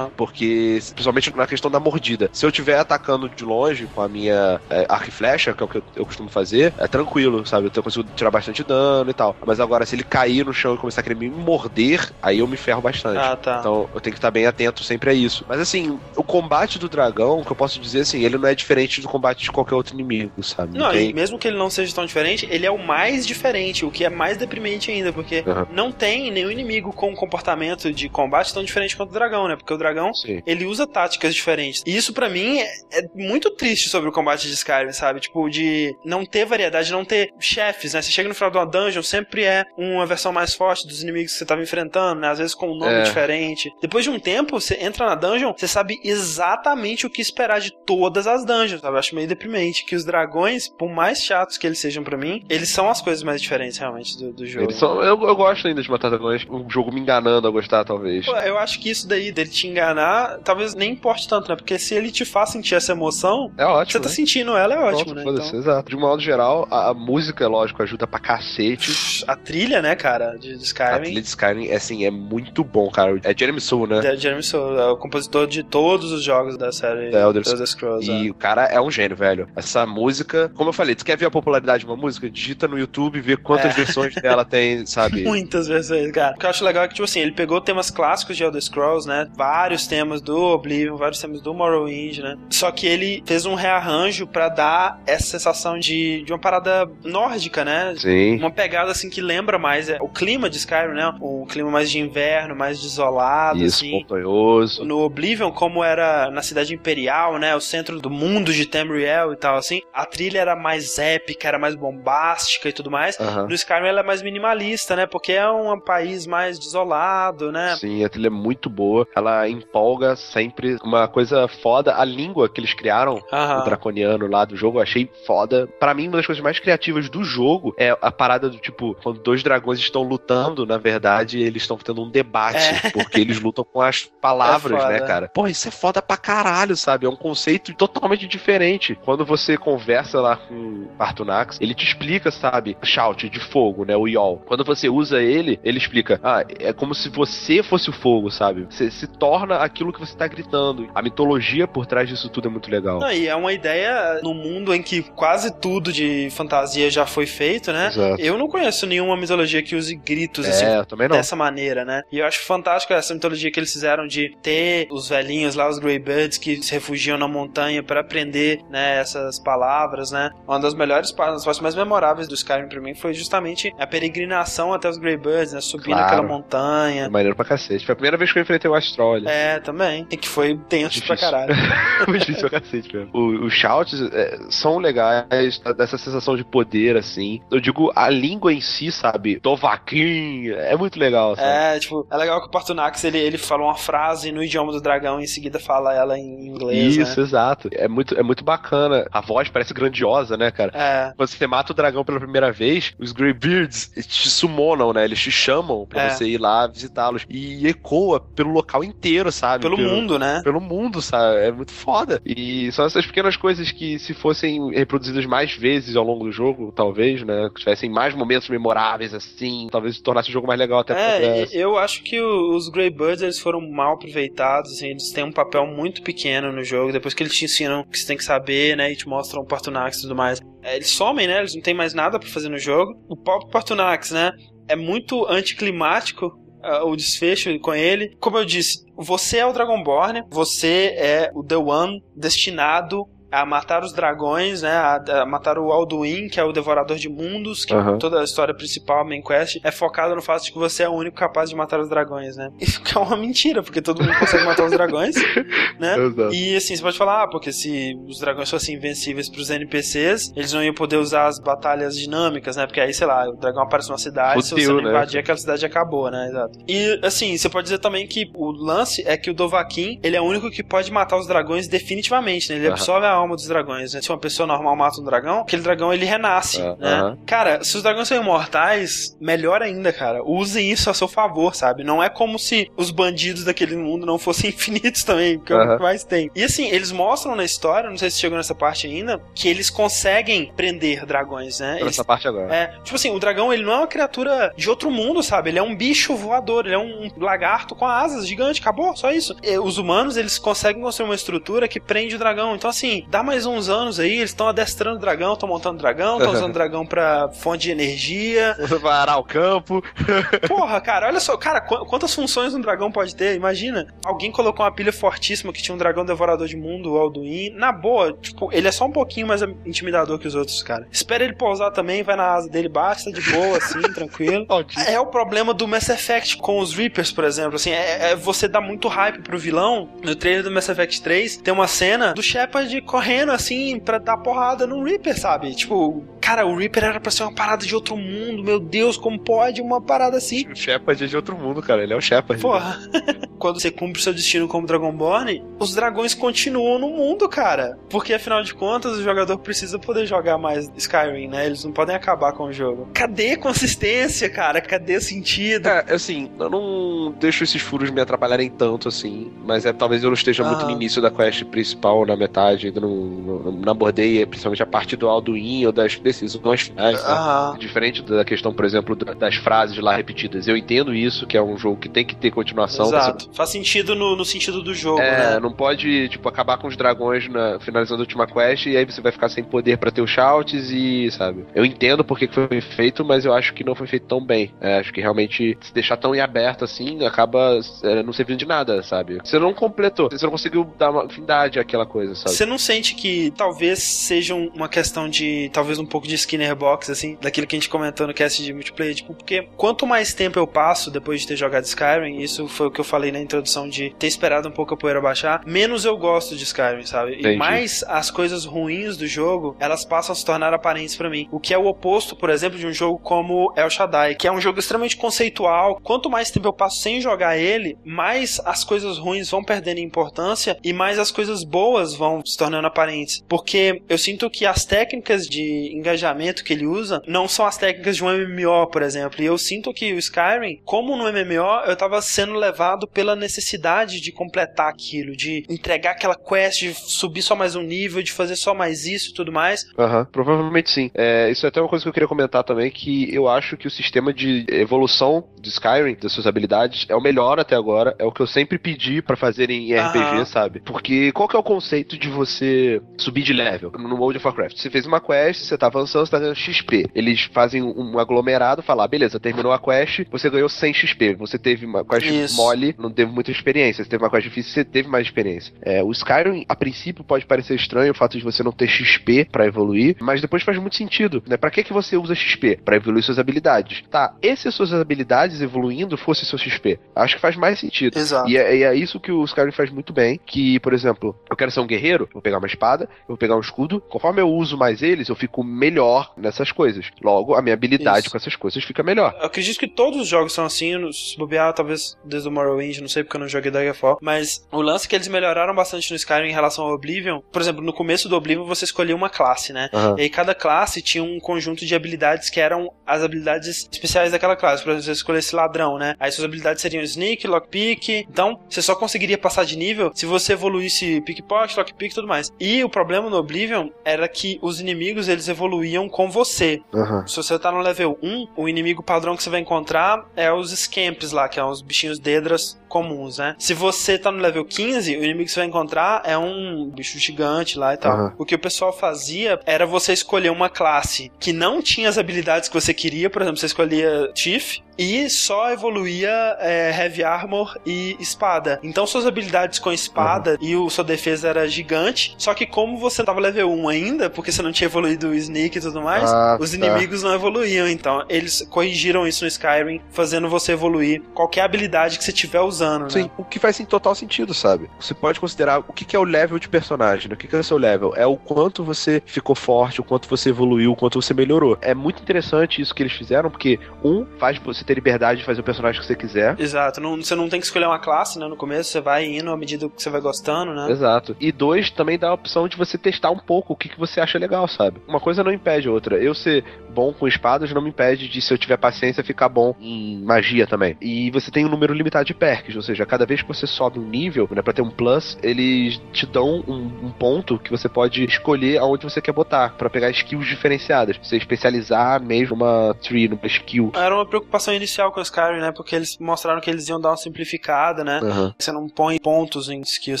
Porque, principalmente na questão da mordida. Se eu estiver atacando de longe com a minha é, arco e flecha, que é o que eu, eu costumo fazer, é tranquilo, sabe? Eu consigo tirar bastante dano e tal. Mas agora, se ele cair no chão e começar a querer me morder, aí eu me ferro bastante. Ah, tá. Então eu tenho que estar bem atento sempre a isso. Mas assim, o combate do dragão, que eu posso dizer assim, ele não é diferente do combate de qualquer outro inimigo, sabe? Não, tem- e mesmo que ele não seja tão diferente, ele é o mais diferente, o que é mais deprimente ainda, porque Aham. não tem nenhum inimigo com um comportamento de combate tão diferente quanto o dragão, né? Porque o dragão, Sim. ele usa táticas diferentes. E isso pra mim é, é muito triste sobre o combate de Skyrim, sabe? Tipo, de não ter variedade, não ter chefes, né? Você chega no final de uma dungeon, sempre é uma versão mais forte dos inimigos que você tava enfrentando, né? Às vezes com um nome É. diferente. Depois de um tempo, você entra na dungeon, você sabe exatamente o que esperar de todas as dungeons, sabe? Eu acho meio deprimente que os dragões, por mais chatos que eles sejam pra mim, eles são as coisas mais diferentes realmente do, do jogo. São, eu, eu gosto ainda de matar dragões, um jogo me enganando a gostar, talvez. Pô, eu acho que isso daí dele te enganar, talvez nem importe tanto, né? Porque se ele te faz sentir essa emoção, É ótimo. você tá né? sentindo ela, é ótimo, Pronto, né? foda-se, Então, exato. De um modo geral, a, a música, lógico, ajuda pra cacete. a trilha, né, cara, de, de A Skyrim. trilha de Skyrim, é, assim, é muito bom, cara. É Jeremy Soule, né? É Jeremy Soule, é o compositor de todos os jogos da série The Elder Scrolls. é. E o cara é um gênio, velho. Essa música, como eu falei, tu quer ver a popularidade de uma música? Digita no YouTube e vê quantas É. versões dela tem, sabe? Muitas versões, cara. O que eu acho legal é que, tipo assim, ele pegou temas clássicos de Elder Scrolls, né? Vários temas do Oblivion, vários temas do Morrowind, né? Só que ele fez um rearranjo pra dar essa sensação de, de uma parada nórdica, né? Sim. Uma pegada assim que lembra mais é, o clima de Skyrim, né? O clima mais de inverno, mais desolado, Isso, assim. montanhoso. No Oblivion, como era na cidade imperial, né? O centro do mundo de Tamriel e tal, assim. A trilha era mais épica, era mais bombástica e tudo mais. Aham. No Skyrim ela é mais minimalista, né? Porque é um país mais desolado, né? Sim, a trilha é muito boa. Ela empolga sempre. Uma coisa foda. A língua que eles criaram, o draconiano lá do jogo, eu achei foda. Pra mim, uma das coisas mais criativas do jogo é a parada do tipo, quando dois dragões estão lutando, na verdade, eles estão tendo um debate. Porque eles lutam com as palavras, É né, cara? Pô, isso é foda pra caralho, sabe? É um conceito totalmente diferente. Quando você conversa lá com o Artunax, ele te explica, sabe? Shout de fogo, né? O Yol. Quando você usa ele, ele explica: ah, é como se você fosse o fogo, sabe? Você se torna aquilo que você tá gritando. A mitologia por trás disso tudo é muito legal. Não, e é uma ideia no mundo em que quase tudo de fantasia já foi feito, né? Exato. Eu não conheço nenhuma mitologia que use gritos assim É, não. dessa maneira, né? E eu acho fantástico essa mitologia que eles fizeram de ter os velhinhos lá, os Greybirds, que se refugiam na montanha para aprender, né, essas palavras, né? Uma das melhores partes, das partes mais memoráveis do Skyrim pra mim foi justamente a peregrinação até os Greybirds, né? Subir Claro. naquela É montanha. Pra cacete. Foi a primeira vez que eu enfrentei o Astral. olha. É, também. E que foi tenso pra Difícil. caralho. Foi difícil pra cacete mesmo. O- Os shouts é, são legais, dessa sensação de poder, assim. Eu digo, a língua em si, sabe? Tovaquim, é muito legal, sabe? É, tipo, é legal que o Partunax ele, ele fala uma frase no idioma do dragão e em seguida fala ela em inglês. Isso, Né? exato. É muito, é muito bacana. A voz parece grandiosa, né, cara? É. Quando você mata o dragão pela primeira vez, os Greybeards te summonam, né? Eles te chamam pra É. você ir lá visitá-los. E ecoa pelo local inteiro, sabe? Pelo, pelo mundo, né? Pelo mundo, sabe? É muito foda. E são essas pequenas coisas que, se fossem reproduzidas mais vezes ao longo do jogo, talvez, né? Que tivessem mais momentos memoráveis assim, talvez tornasse o jogo mais legal até É, eu acho que os Greybirds eles foram mal aproveitados, assim, eles têm um papel muito pequeno no jogo, depois que eles te ensinam o que você tem que saber, né? E te mostram o Partunax e tudo mais. É, eles somem, né? Eles não tem mais nada para fazer no jogo. O próprio Partunax, né? É muito anticlimático uh, o desfecho com ele. Como eu disse, você é o Dragonborn, você é o The One destinado a matar os dragões, né? A, a, matar o Alduin, que é o devorador de mundos, que uhum. toda a história principal, a main quest, é focada no fato de que você é o único capaz de matar os dragões, né? Isso que é uma mentira, porque todo mundo consegue matar os dragões, né? Exato. E assim, você pode falar, ah, porque se os dragões fossem invencíveis pros NPCs, eles não iam poder usar as batalhas dinâmicas, né? Porque aí, sei lá, o dragão aparece numa cidade, se você não né? invadir, aquela cidade acabou, né? Exato. E assim, você pode dizer também que o lance é que o Dovahkiin, ele é o único que pode matar os dragões definitivamente, né? Ele uhum. absorve a alma dos dragões, né? Se uma pessoa normal mata um dragão, aquele dragão ele renasce, uh, né? Uh -huh. Cara, se os dragões são imortais, melhor ainda, cara. Usem isso a seu favor, sabe? Não é como se os bandidos daquele mundo não fossem infinitos também, que é o que mais tem. E assim, eles mostram na história, não sei se chegou nessa parte ainda, que eles conseguem prender dragões, né? Eles, essa parte agora. É, tipo assim, o dragão ele não é uma criatura de outro mundo, sabe? Ele é um bicho voador, ele é um lagarto com asas gigante, acabou, só isso. E os humanos, eles conseguem construir uma estrutura que prende o dragão. Então assim, dá mais uns anos aí, eles estão adestrando o dragão, estão montando dragão, estão usando dragão pra fonte de energia. Vai arar o campo. Porra, cara, olha só, cara, quantas funções um dragão pode ter? Imagina, alguém colocou uma pilha fortíssima que tinha um dragão devorador de mundo, o Alduin. Na boa, tipo, ele é só um pouquinho mais intimidador que os outros, cara. Espera ele pousar também, vai na asa dele, basta de boa, assim, tranquilo. É o problema do Mass Effect com os Reapers, por exemplo. Assim, é, é você dá muito hype pro vilão. No trailer do Mass Effect 3, tem uma cena do Shepard correndo assim pra dar porrada no Reaper, sabe? Tipo, cara, o Reaper era pra ser uma parada de outro mundo. Meu Deus, como pode uma parada assim? O Shepard é de outro mundo, cara. Ele é o Shepard. Porra. Quando você cumpre seu destino como Dragonborn, os dragões continuam no mundo, cara. Porque afinal de contas, o jogador precisa poder jogar mais Skyrim, né? Eles não podem acabar com o jogo. Cadê consistência, cara? Cadê sentido? É, assim, eu não deixo esses furos me atrapalharem tanto assim. Mas é talvez eu não esteja muito no início da quest principal, na metade, ainda não, não, não abordei principalmente a parte do Alduin ou das decisões finais. Né? Diferente da questão, por exemplo, das frases lá repetidas. Eu entendo isso, que é um jogo que tem que ter continuação. Exato. Você... Faz sentido no, no, sentido do jogo, é, né? não pode, tipo, acabar com os dragões na, finalizando a última quest e aí você vai ficar sem poder para ter os shouts e, sabe? Eu entendo porque que foi feito, mas eu acho que não foi feito tão bem. É, acho que realmente se deixar tão em aberto assim, acaba é, não servindo de nada, sabe? Você não completou, você não conseguiu dar uma findade àquela coisa, sabe? Você não sente que talvez seja uma questão de, talvez um pouco de Skinner Box, assim, daquilo que a gente comentou no cast de multiplayer, tipo, porque quanto mais tempo eu passo depois de ter jogado Skyrim, isso foi o que eu falei na introdução de ter esperado um pouco a poeira baixar, menos eu gosto de Skyrim, sabe? Entendi. E mais as coisas ruins do jogo, elas passam a se tornar aparentes para mim. O que é o oposto, por exemplo, de um jogo como El Shaddai, que é um jogo extremamente conceitual. Quanto mais tempo eu passo sem jogar ele, mais as coisas ruins vão perdendo importância e mais as coisas boas vão se tornando aparentes. Porque eu sinto que as técnicas de engajamento que ele usa não são as técnicas de um MMO, por exemplo. E eu sinto que o Skyrim, como no MMO, eu tava sendo levado pela necessidade de completar aquilo, de entregar aquela quest, de subir só mais um nível, de fazer só mais isso e tudo mais. Aham, uhum, provavelmente sim. É, isso é até uma coisa que eu queria comentar também, que eu acho que o sistema de evolução de Skyrim, das suas habilidades, é o melhor até agora. É o que eu sempre pedi para fazer em RPG, uhum. sabe? Porque qual que é o conceito de você subir de level no World of Warcraft? Você fez uma quest, você tá avançando, você tá ganhando XP. Eles fazem um aglomerado, falar, ah, beleza, terminou a quest, você ganhou 100 XP. Você teve uma quest Isso. mole, não teve muita experiência. Você teve uma quest difícil, você teve mais experiência. É, o Skyrim, a princípio, pode parecer estranho o fato de você não ter XP para evoluir, mas depois faz muito sentido, né? Pra que, que você usa XP? Para evoluir suas habilidades. Tá, e se suas habilidades evoluindo fosse seu XP? Acho que faz mais sentido. Exato. E é, é isso que o Skyrim faz muito bem, que, por exemplo, eu quero ser um guerreiro, vou pegar uma espada, eu vou pegar um escudo, conforme eu uso mais eles, eu fico melhor nessas coisas. Logo, a minha habilidade Isso. com essas coisas fica melhor. Eu acredito que todos os jogos são assim, se bobear, talvez desde o Morrowind, não sei porque eu não joguei Daggerfall, mas o lance é que eles melhoraram bastante no Skyrim em relação ao Oblivion. Por exemplo, no começo do Oblivion você escolhia uma classe, né? Aham. E aí cada classe tinha um conjunto de habilidades que eram as habilidades especiais daquela classe. Por exemplo, você escolhesse ladrão, né? Aí suas habilidades seriam sneak, lockpick. Então, você só conseguiria passar de nível se você evoluísse pickpocket, lockpick e tudo mais. E o problema no Oblivion era que os inimigos eles evoluíam com você. Aham. Se você tá no level 1, o inimigo padrão que você vai encontrar é os Scamps lá, que são os bichinhos dedras comuns, né? Se você tá no level 15, o inimigo que você vai encontrar é um bicho gigante lá e tal. Aham. O que o pessoal fazia era você escolher uma classe que não tinha as habilidades que você queria, por exemplo, você escolhia Chief e só evoluía é, Heavy Armor e espada. Então suas habilidades com espada e o sua defesa era gigante, só que como você tava level 1 ainda, porque você não tinha evoluído o Sneak e tudo mais, Ah, os tá. inimigos não evoluíam. Então eles corrigiram isso no Skyrim, fazendo você evoluir qualquer habilidade que você tiver usando, né? Sim, o que faz total sentido, sabe? Você pode considerar o que que é o level de personagem, né? O que que é o seu level? É o quanto você ficou forte, o quanto você evoluiu, o quanto você melhorou. É muito interessante isso que eles fizeram, porque, um, faz você ter liberdade de fazer o personagem que você quiser. Exato, não- você não tem que escolher uma classe, né? No começo você vai indo à medida que você vai gostando, né? Exato. E dois, também dá a opção de você testar um pouco o que, que você acha legal, sabe? Uma coisa não impede a outra. Eu ser bom com espadas não me impede de, se eu tiver paciência, ficar bom em magia também. E você tem um número limitado de perks, ou seja, cada vez que você sobe um nível, né, pra ter um plus, eles te dão um, um ponto que você pode escolher aonde você quer botar, pra pegar skills diferenciadas. Você especializar mesmo numa tree, numa skill. Era uma preocupação inicial Skyrim, né? Porque eles mostraram que eles iam dar uma simplificada, né? Aham. Você não põe pontos em skills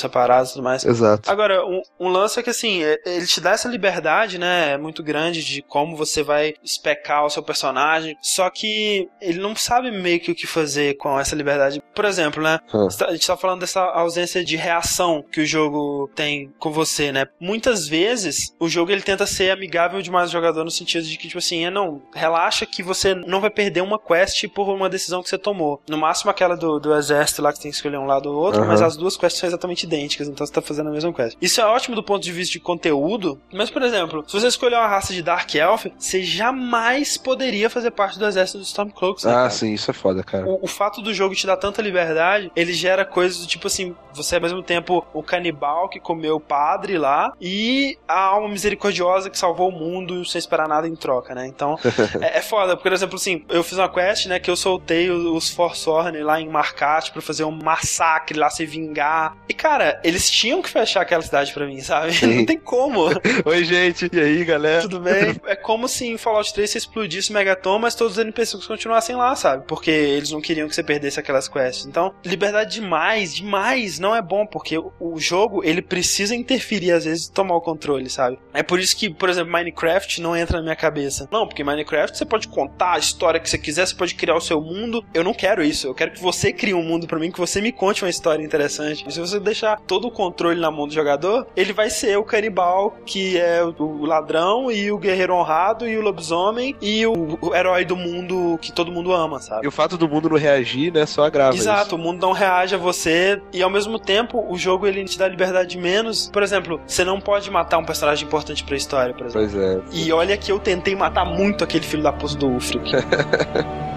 separados e tudo mais. Exato. Agora, um, um lance é que assim, é- ele te dá essa liberdade, né? Muito grande de como você vai especar o seu personagem. Só que ele não sabe meio que o que fazer com essa liberdade. Por exemplo, né? Hum. A gente tá falando dessa ausência de reação que o jogo tem com você, né? Muitas vezes o jogo ele tenta ser amigável demais ao jogador no sentido de que, tipo assim, é não, relaxa que você não vai perder uma quest por uma decisão que você tomou. No máximo aquela do, do exército lá que você tem que escolher um lado ou outro, Aham. mas as duas quests são exatamente idênticas, então você tá fazendo a mesma quest. Isso é ótimo do ponto de vista de conteúdo, mas, por exemplo, se você escolher uma raça de Dark Elf, você jamais poderia fazer parte do exército dos Stormcloaks, né, Ah, cara? sim, isso é foda, cara. O, o fato do jogo te dar tanta liberdade, ele gera coisas do tipo assim: você é ao mesmo tempo o canibal que comeu o padre lá e a alma misericordiosa que salvou o mundo sem esperar nada em troca, né? Então é, é foda, porque, por exemplo, assim, eu fiz uma quest, né, que eu soltei os, Forsorn lá em Marcat pra fazer um massacre lá, se vingar. E, cara, eles tinham que fechar aquela cidade pra mim, sabe? Sim. Não tem como. Oi, gente. E aí, galera? Tudo bem? É como se em Fallout 3 você explodisse o Megaton, mas todos os NPCs continuassem lá, sabe? Porque eles não queriam que você perdesse aquelas quests. Então, liberdade demais, demais, não é bom, porque o- jogo, ele precisa interferir às vezes e tomar o controle, sabe? É por isso que, por exemplo, Minecraft não entra na minha cabeça. Não, porque Minecraft você pode contar a história que você quiser, você pode criar o seu mundo. Eu não quero isso. Eu quero que você crie um mundo pra mim, que você me conte uma história interessante. E se você deixar todo o controle na mão do jogador, ele vai ser o canibal, que é o ladrão, e o guerreiro honrado, e o lobisomem, e o, o herói do mundo que todo mundo ama, sabe? E o fato do mundo não reagir, né, só agrava Exato, o mundo não reage a você e ao mesmo tempo o jogo ele te dá liberdade de menos. Por exemplo, você não pode matar um personagem importante pra história, por exemplo. Pois é. E olha que eu tentei matar muito aquele filho da puta do Ulfric.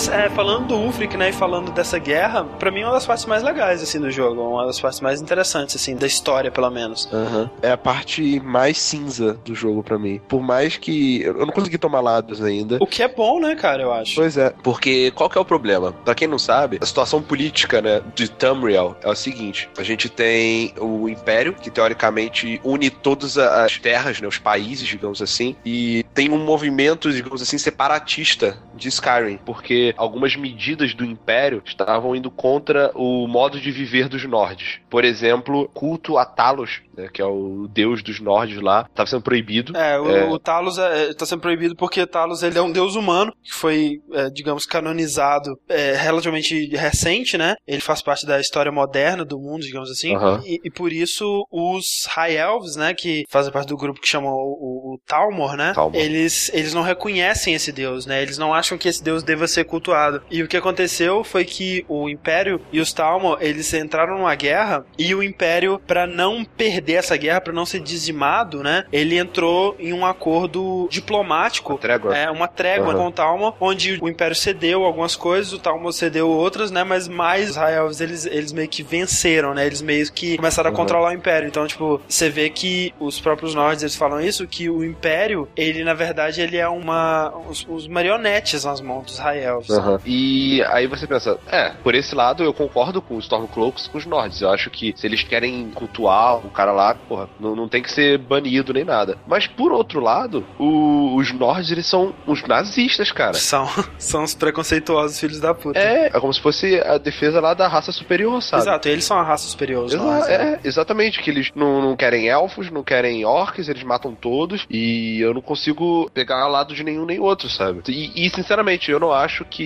Mas é, falando do Ulfric, né, e falando dessa guerra, pra mim é uma das partes mais legais, assim, do jogo. Uma das partes mais interessantes, assim, da história, pelo menos. Aham. É a parte mais cinza do jogo pra mim. Por mais que eu não consegui tomar lados ainda. O que é bom, né, cara, eu acho. Pois é, porque qual que é o problema? Pra quem não sabe, a situação política, né, de Tamriel é o seguinte: a gente tem o Império, que teoricamente une todas as terras, né, os países, digamos assim, e tem um movimento, digamos assim, separatista de Skyrim, porque porque algumas medidas do Império estavam indo contra o modo de viver dos Nordes. Por exemplo, culto a Talos, né, que é o deus dos Nordes lá, estava sendo proibido. É, o, é. o Talos é, tá sendo proibido porque Talos ele é um deus humano que foi, é, digamos, canonizado é, relativamente recente, né? Ele faz parte da história moderna do mundo, digamos assim. Uhum. E, e, por isso os High Elves, né, que fazem parte do grupo que chama o, o, o Talmor, né? Talmor. Eles, eles não reconhecem esse deus, né? Eles não acham que esse deus deva ser cultuado. E o que aconteceu foi que o Império e os Talmor, eles entraram numa guerra e o Império, para não perder essa guerra, para não ser dizimado, né? Ele entrou em um acordo diplomático. Uma trégua. É, uma trégua uhum. com o Talmor, onde o Império cedeu algumas coisas, o Talmor cedeu outras, né? Mas mais os High Elves, eles, eles meio que venceram, né? Eles meio que começaram a uhum. controlar o Império. Então, tipo, você vê que os próprios Nords, eles falam isso, que o Império, ele, na verdade, ele é uma... os, os marionetes nas mãos dos High Elves. Uhum. E aí você pensa, é, por esse lado eu concordo com os Stormcloaks com os Nords. Eu acho que se eles querem cultuar o cara lá, porra, não, não tem que ser banido nem nada. Mas por outro lado, o, os Nords, eles são os nazistas, cara. São. São os preconceituosos filhos da puta. É, é como se fosse a defesa lá da raça superior, sabe? Exato, eles são a raça superior. Os Exa Nords, é, né? exatamente, que eles não, não querem elfos, não querem orcs, eles matam todos e eu não consigo pegar lado de nenhum nem outro, sabe? E, e sinceramente, eu não acho que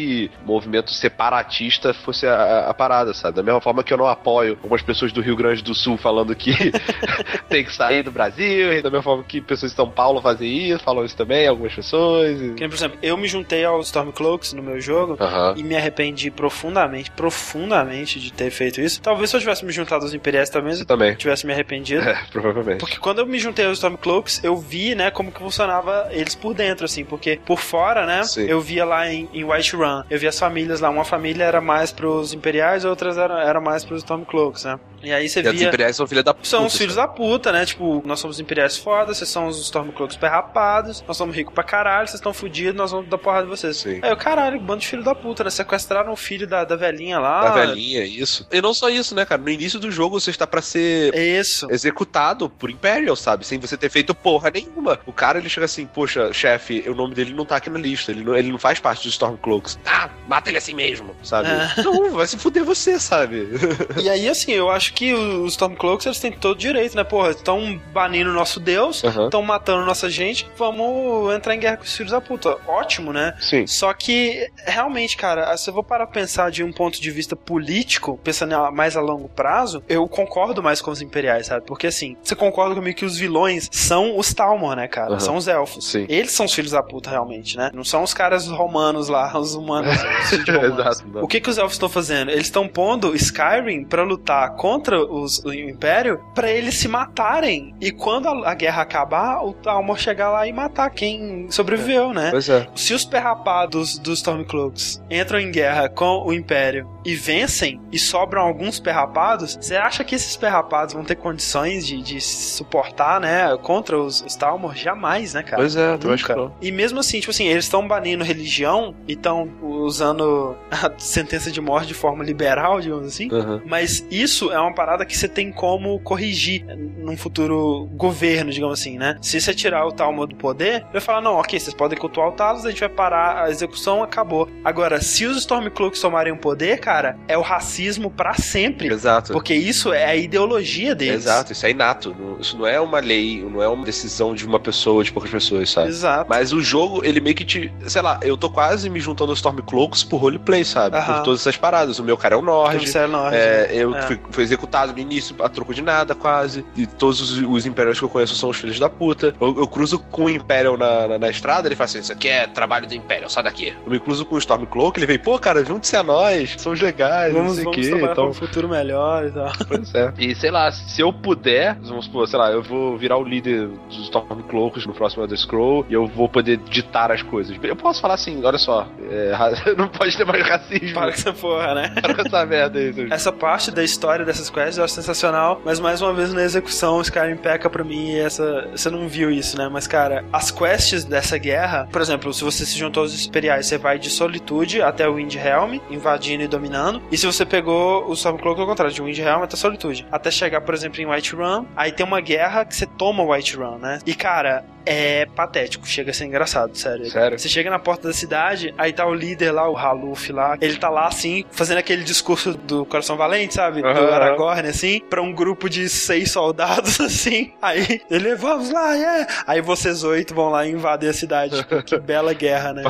movimento separatista fosse a, a, parada, sabe? Da mesma forma que eu não apoio algumas pessoas do Rio Grande do Sul falando que tem que sair do Brasil, e da mesma forma que pessoas de São Paulo fazem isso, falam isso também, algumas pessoas. E... por exemplo, eu me juntei aos Stormcloaks no meu jogo uhum. e me arrependi profundamente, profundamente de ter feito isso. Talvez se eu tivesse me juntado aos Imperiais também, Você também. tivesse me arrependido. É, provavelmente. Porque quando eu me juntei aos Stormcloaks, eu vi, né, como que funcionava eles por dentro, assim, porque por fora, né, Sim. eu via lá em, em White Run, eu via as famílias lá, uma família era mais pros Imperiais, outras era, era mais pros Stormcloaks, né. E aí você e via. Os imperiais são filhos da puta. São os filhos da puta, né? Tipo, nós somos imperiais foda, vocês são os Stormcloaks perrapados, nós somos ricos pra caralho, vocês estão fudidos, nós vamos dar porrada de vocês. Sim. Aí o caralho, bando de filho da puta, né? Sequestraram o filho da, da velhinha lá. Da velhinha, isso. E não só isso, né, cara? No início do jogo você está pra ser Isso. executado por Imperial, sabe? Sem você ter feito porra nenhuma. O cara, ele chega assim, poxa, chefe, o nome dele não tá aqui na lista, ele não, ele não faz parte dos Stormcloaks. Ah, mata ele assim mesmo, sabe? É. Não, vai se fuder você, sabe? E aí, assim, eu acho que os Stormcloaks, eles têm todo direito, né? Porra, estão banindo o nosso deus, estão matando nossa gente, vamos entrar em guerra com os filhos da puta. Ótimo, né? Sim. Só que, realmente, cara, se eu vou parar pra pensar de um ponto de vista político, pensando mais a longo prazo, eu concordo mais com os imperiais, sabe? Porque, assim, você concorda comigo que os vilões são os Talmor, né, cara? Aham. São os elfos. Sim. Eles são os filhos da puta, realmente, né? Não são os caras romanos lá, os. Os romanos. Exato. O que, que os elfos estão fazendo? Eles estão pondo Skyrim pra lutar contra os, o Império pra eles se matarem. E quando a, a guerra acabar, o Talmor chegar lá e matar quem sobreviveu, né? Pois é. Se os perrapados dos Stormcloaks entram em guerra com o Império e vencem e sobram alguns perrapados, você acha que esses perrapados vão ter condições de, de suportar, né, contra os, os Talmor? Jamais, né, cara? Pois é, tu acha Nunca. que não. E mesmo assim, tipo assim, eles estão banindo religião e estão usando a sentença de morte de forma liberal, digamos assim. Aham. Mas isso é uma parada que você tem como corrigir num futuro governo, digamos assim, né? Se você tirar o Talmud do poder, vai falar, não, ok, vocês podem cultuar o Talos, a gente vai parar a execução, acabou. Agora, se os Stormcloaks tomarem o poder, cara, é o racismo pra sempre. Exato. Porque isso é a ideologia deles. Exato, isso é inato. Isso não é uma lei, não é uma decisão de uma pessoa, de poucas pessoas, sabe? Exato. Mas o jogo, ele meio que te. Sei lá, eu tô quase me juntando aos Stormcloaks por roleplay, sabe? Aham. Por todas essas paradas. O meu cara é o Nord. Você é Nord, É, né? eu É. fui, fui executado no início a troco de nada, quase. E todos os, os Imperials que eu conheço são os filhos da puta. Eu, eu cruzo com o Imperial na, na, na estrada, ele fala assim: Isso aqui é trabalho do Imperial, sai daqui. Eu me cruzo com o Stormcloak, ele vem, pô, cara, junte-se a nós, somos legais, Vamos, não sei o vamos quê. Então, um futuro melhor e tal. Pois é. E sei lá, se eu puder, vamos supor, sei lá, eu vou virar o líder dos Stormcloaks no próximo Elder Scroll e eu vou poder ditar as coisas. Eu posso falar assim, olha só, é, não pode ter mais racismo. Para com essa porra, né? Para com essa merda aí. seus- Essa parte da história dessas quests eu acho sensacional, mas mais uma vez na execução, Skyrim peca pra mim e essa. Você não viu isso, né? Mas, cara, as quests dessa guerra, por exemplo, se você se juntou aos Imperiais, você vai de Solitude até o Windhelm, invadindo e dominando. E se você pegou o Stormcloak ao contrário, de Windhelm até Solitude. Até chegar, por exemplo, em Whiterun, aí tem uma guerra que você toma Whiterun, né? E, cara, é patético, chega a ser engraçado, sério. Sério? Você chega na porta da cidade, aí tá o líder lá, o Haluf lá, ele tá lá assim, fazendo aquele discurso do Coração Valente, sabe? Do Aham. Aragorn, assim, pra um grupo de seis soldados, assim. Aí ele, vamos lá, é. Aí vocês oito vão lá invadir a cidade. Tipo, que bela guerra, né?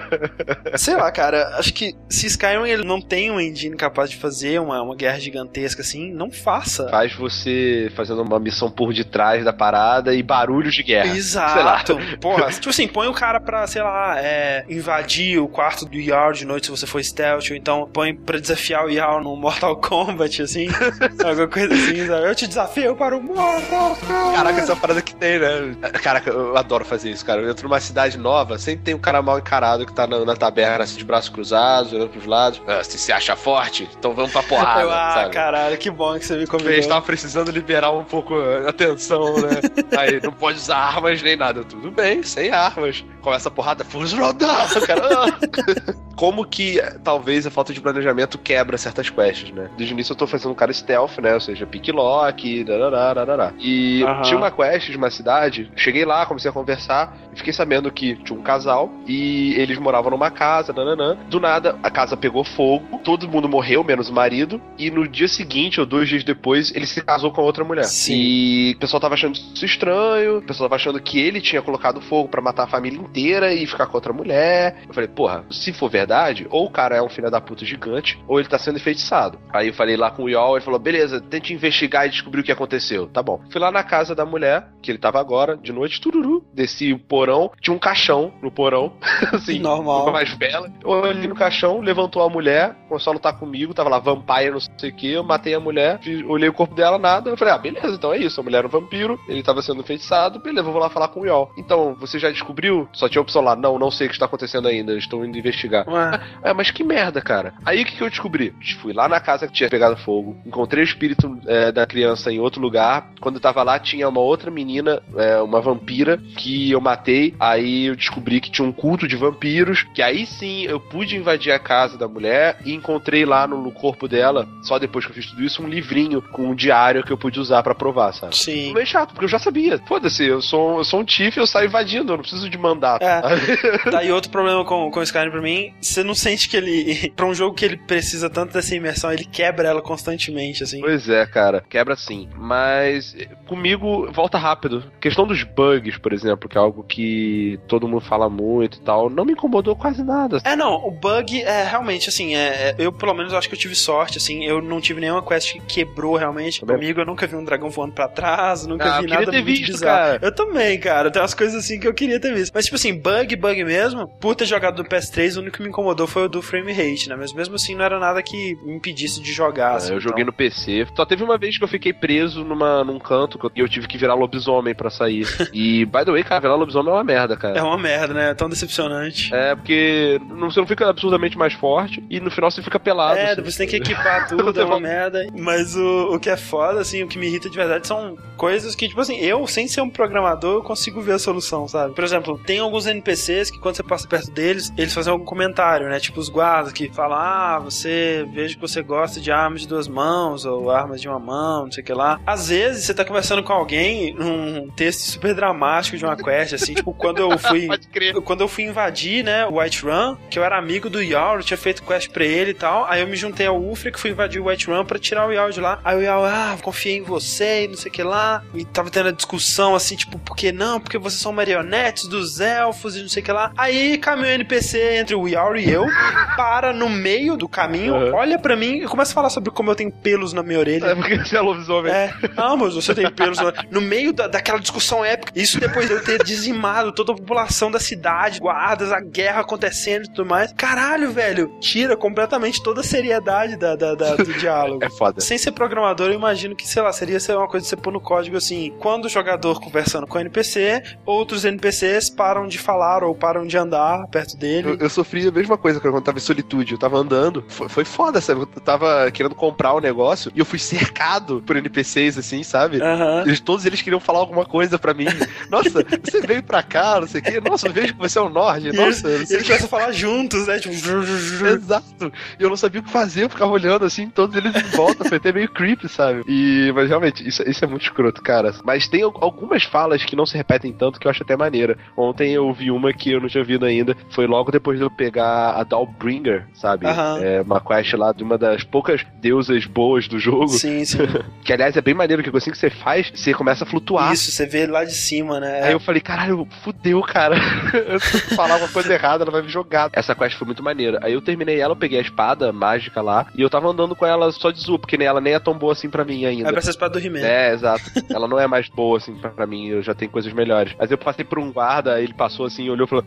Sei lá, cara, acho que se Skyrim ele não tem um engine capaz de fazer uma, uma guerra gigantesca assim, não faça. Faz você fazendo uma missão por detrás da parada e barulhos de guerra. Exato. Porra, tipo assim, põe o cara pra, sei lá, é, invadir o quarto do Jarl de noite se você for stealth, ou então põe pra desafiar o Jarl no Mortal Kombat, assim, alguma coisa assim, sabe? Eu te desafio para o Mortal Kombat. Caraca, essa parada que tem, né? Caraca, eu adoro fazer isso, cara. Eu entro numa cidade nova, sempre tem um cara mal encarado que tá na, na taberna, assim, de braços cruzados, olhando pros lados. Ah, você se acha forte? Então vamos pra porrada, Eu, ah, sabe? caralho, que bom que você me A gente convidou. tava precisando liberar um pouco a atenção, né? Aí, não pode usar armas nem nada. Tudo bem, sem armas. Começa a porrada, Fools rodar, cara. Como que talvez a falta de planejamento quebra certas quests, né? Desde o início eu tô fazendo um cara stealth, né? Ou seja, pick lock, darará, darará. E Aham. tinha uma quest de uma cidade, cheguei lá, comecei a conversar e fiquei sabendo que tinha um casal e eles moravam numa casa, nananã. Do nada, a casa pegou fogo, todo mundo morreu, menos o marido, e no dia seguinte, ou dois dias depois, ele se casou com outra mulher. Sim. E o pessoal tava achando isso estranho, o pessoal tava achando que ele tinha colocado fogo pra matar a família inteira e ficar com outra mulher. Eu falei, porra, se for verdade, ou o cara é um filho da puta gigante, ou ele tá sendo enfeitiçado. Aí eu falei lá com o Yol, ele falou, beleza, tente investigar e descobrir o que aconteceu. Tá bom. Fui lá na casa da mulher, que ele tava agora, de noite, tururu, desci o porão, tinha um caixão no porão, assim, Normal. mais bela. Eu olhei no caixão, levantou a mulher, começou a lutar comigo, tava lá, vampire, não sei o que, eu matei a mulher, olhei o corpo dela, nada, eu falei, ah, beleza, então é isso, a mulher era um vampiro, ele tava sendo enfeitiçado, beleza, vou lá falar com o Yol. Então, você já descobriu? Só tinha a opção lá, não, não sei o que está acontecendo ainda, estou indo investigar. Ué, É, mas que merda, cara. Aí o que, que eu descobri? Fui lá na casa que tinha pegado fogo, encontrei o espírito é, da criança em outro lugar. Quando eu tava lá, tinha uma outra menina, é, uma vampira, que eu matei. Aí eu descobri que tinha um culto de vampiros, que aí sim eu pude invadir a casa da mulher e encontrei lá no, no corpo dela, só depois que eu fiz tudo isso, um livrinho com um diário que eu pude usar pra provar, sabe? sim. Meio chato, porque eu já sabia. Foda-se, eu sou, eu sou um tiff eu saio invadindo, eu não preciso de mandato. É. Daí outro problema com, com o Skyrim pra mim, você não sente que ele, pra um jogo que ele precisa tanto dessa imersão, ele quebra ela constantemente, assim. Pois é, cara, quebra sim. Mas eh, comigo volta rápido. Questão dos bugs, por exemplo, que é algo que todo mundo fala muito e tal, não me incomodou quase nada. É, não, o bug é realmente assim, é, é- eu pelo menos acho que eu tive sorte, assim, eu não tive nenhuma quest que quebrou realmente. Também. Comigo eu nunca vi um dragão voando pra trás, nunca Ah, eu vi queria nada ter muito visto, bizarro. cara. Eu também, cara, tem umas coisas assim que eu queria ter visto. Mas tipo assim, bug, bug mesmo, por ter jogado do PS3, o único que me incomodou foi o do frame rate, né? Mas mesmo assim não era nada que me impedisse de jogar. assim, É, eu joguei então. no PC. Só teve uma vez que eu fiquei preso numa, num canto eu- e eu tive que virar lobisomem pra sair. e, by the way, cara, virar lobisomem é uma merda, cara. É uma merda, né? É tão decepcionante. É, porque não- você não fica absurdamente mais forte e no final você fica pelado. É, assim. você tem que equipar tudo, é uma merda. Mas o, o que é foda, assim, o que me irrita de verdade são coisas que, tipo assim, eu, sem ser um programador, eu consigo ver a solução, sabe? Por exemplo, tem alguns NPCs que quando você passa perto deles, eles fazem algum comentário, né? Tipo os guardas que falam, ah, você, vejo que você gosta de armas de duas mãos, ou armas de uma mão, não sei o que lá. Às vezes, você tá conversando com alguém num texto super dramático de uma quest, assim, tipo, quando eu fui... Quando eu fui invadir, né, o White Run, que eu era amigo do Yaw, eu tinha feito quest pra ele e tal. Aí eu me juntei ao Ulfric, fui invadir o White Run pra tirar o Yaw de lá. Aí o Yaw, ah, confiei em você e não sei o que lá. E tava tendo a discussão assim, tipo, por que não? Porque vocês são marionetes dos elfos e não sei o que lá. Aí caminhou o NPC entre o Yaw e eu, para no meio do caminho, Uhum. olha pra mim e começa a falar sobre como eu tenho pelos na minha orelha. É porque você é lobisomem. É, ah, mas você tem pelos no, no meio da, daquela discussão épica. Isso depois de eu ter dizimado toda a população da cidade, guardas, a guerra acontecendo e tudo mais. Caralho, velho, tira completamente toda a seriedade da, da- da- do diálogo. É foda. Sem ser programador, eu imagino que, sei lá, seria ser uma coisa de você pôr no código assim: quando o jogador conversando com NPC, outros NPCs param de falar ou param de andar perto dele. Eu, eu sofri a mesma coisa quando eu tava em solitude. Eu tava andando. Foi, foi foda, sabe? Eu tava querendo comprar um negócio e eu fui cercado por NPCs, assim, sabe? Eles, todos eles queriam falar alguma coisa pra mim. Nossa, você veio pra cá, não sei o quê. Nossa, eu vejo que você é o Nord. E Nossa, eles, eles começam a falar juntos, né? Tipo, Exato. E eu não sabia o que fazer, eu ficava olhando assim, todos eles em volta, foi até meio creepy, sabe? E, mas realmente, isso, isso é muito escroto, cara. Mas tem al- algumas falas que não se repetem tanto que eu acho até maneira. Ontem eu vi uma que eu não tinha visto ainda, foi logo depois de eu pegar a Dalbringer, sabe? Aham. É uma quest lá de uma das poucas deusas boas do jogo. sim, sim. Que aliás é bem maneiro, que assim que você faz, você começa a flutuar. Isso, você vê lá de cima, né? Aí eu falei, caralho, fudeu, cara. eu se falar uma coisa errada, ela vai me jogar. Essa quest foi muito maneira. Aí eu terminei ela, eu peguei a espada mágica lá, e eu tava andando com ela só de zoom, porque nem ela nem é tão boa assim pra mim ainda. Aí pra ser espada do He-Man. É, exato. Ela não é mais boa, assim, pra, pra mim. Eu já tenho coisas melhores. Mas eu passei por um guarda, ele passou assim, olhou e falou: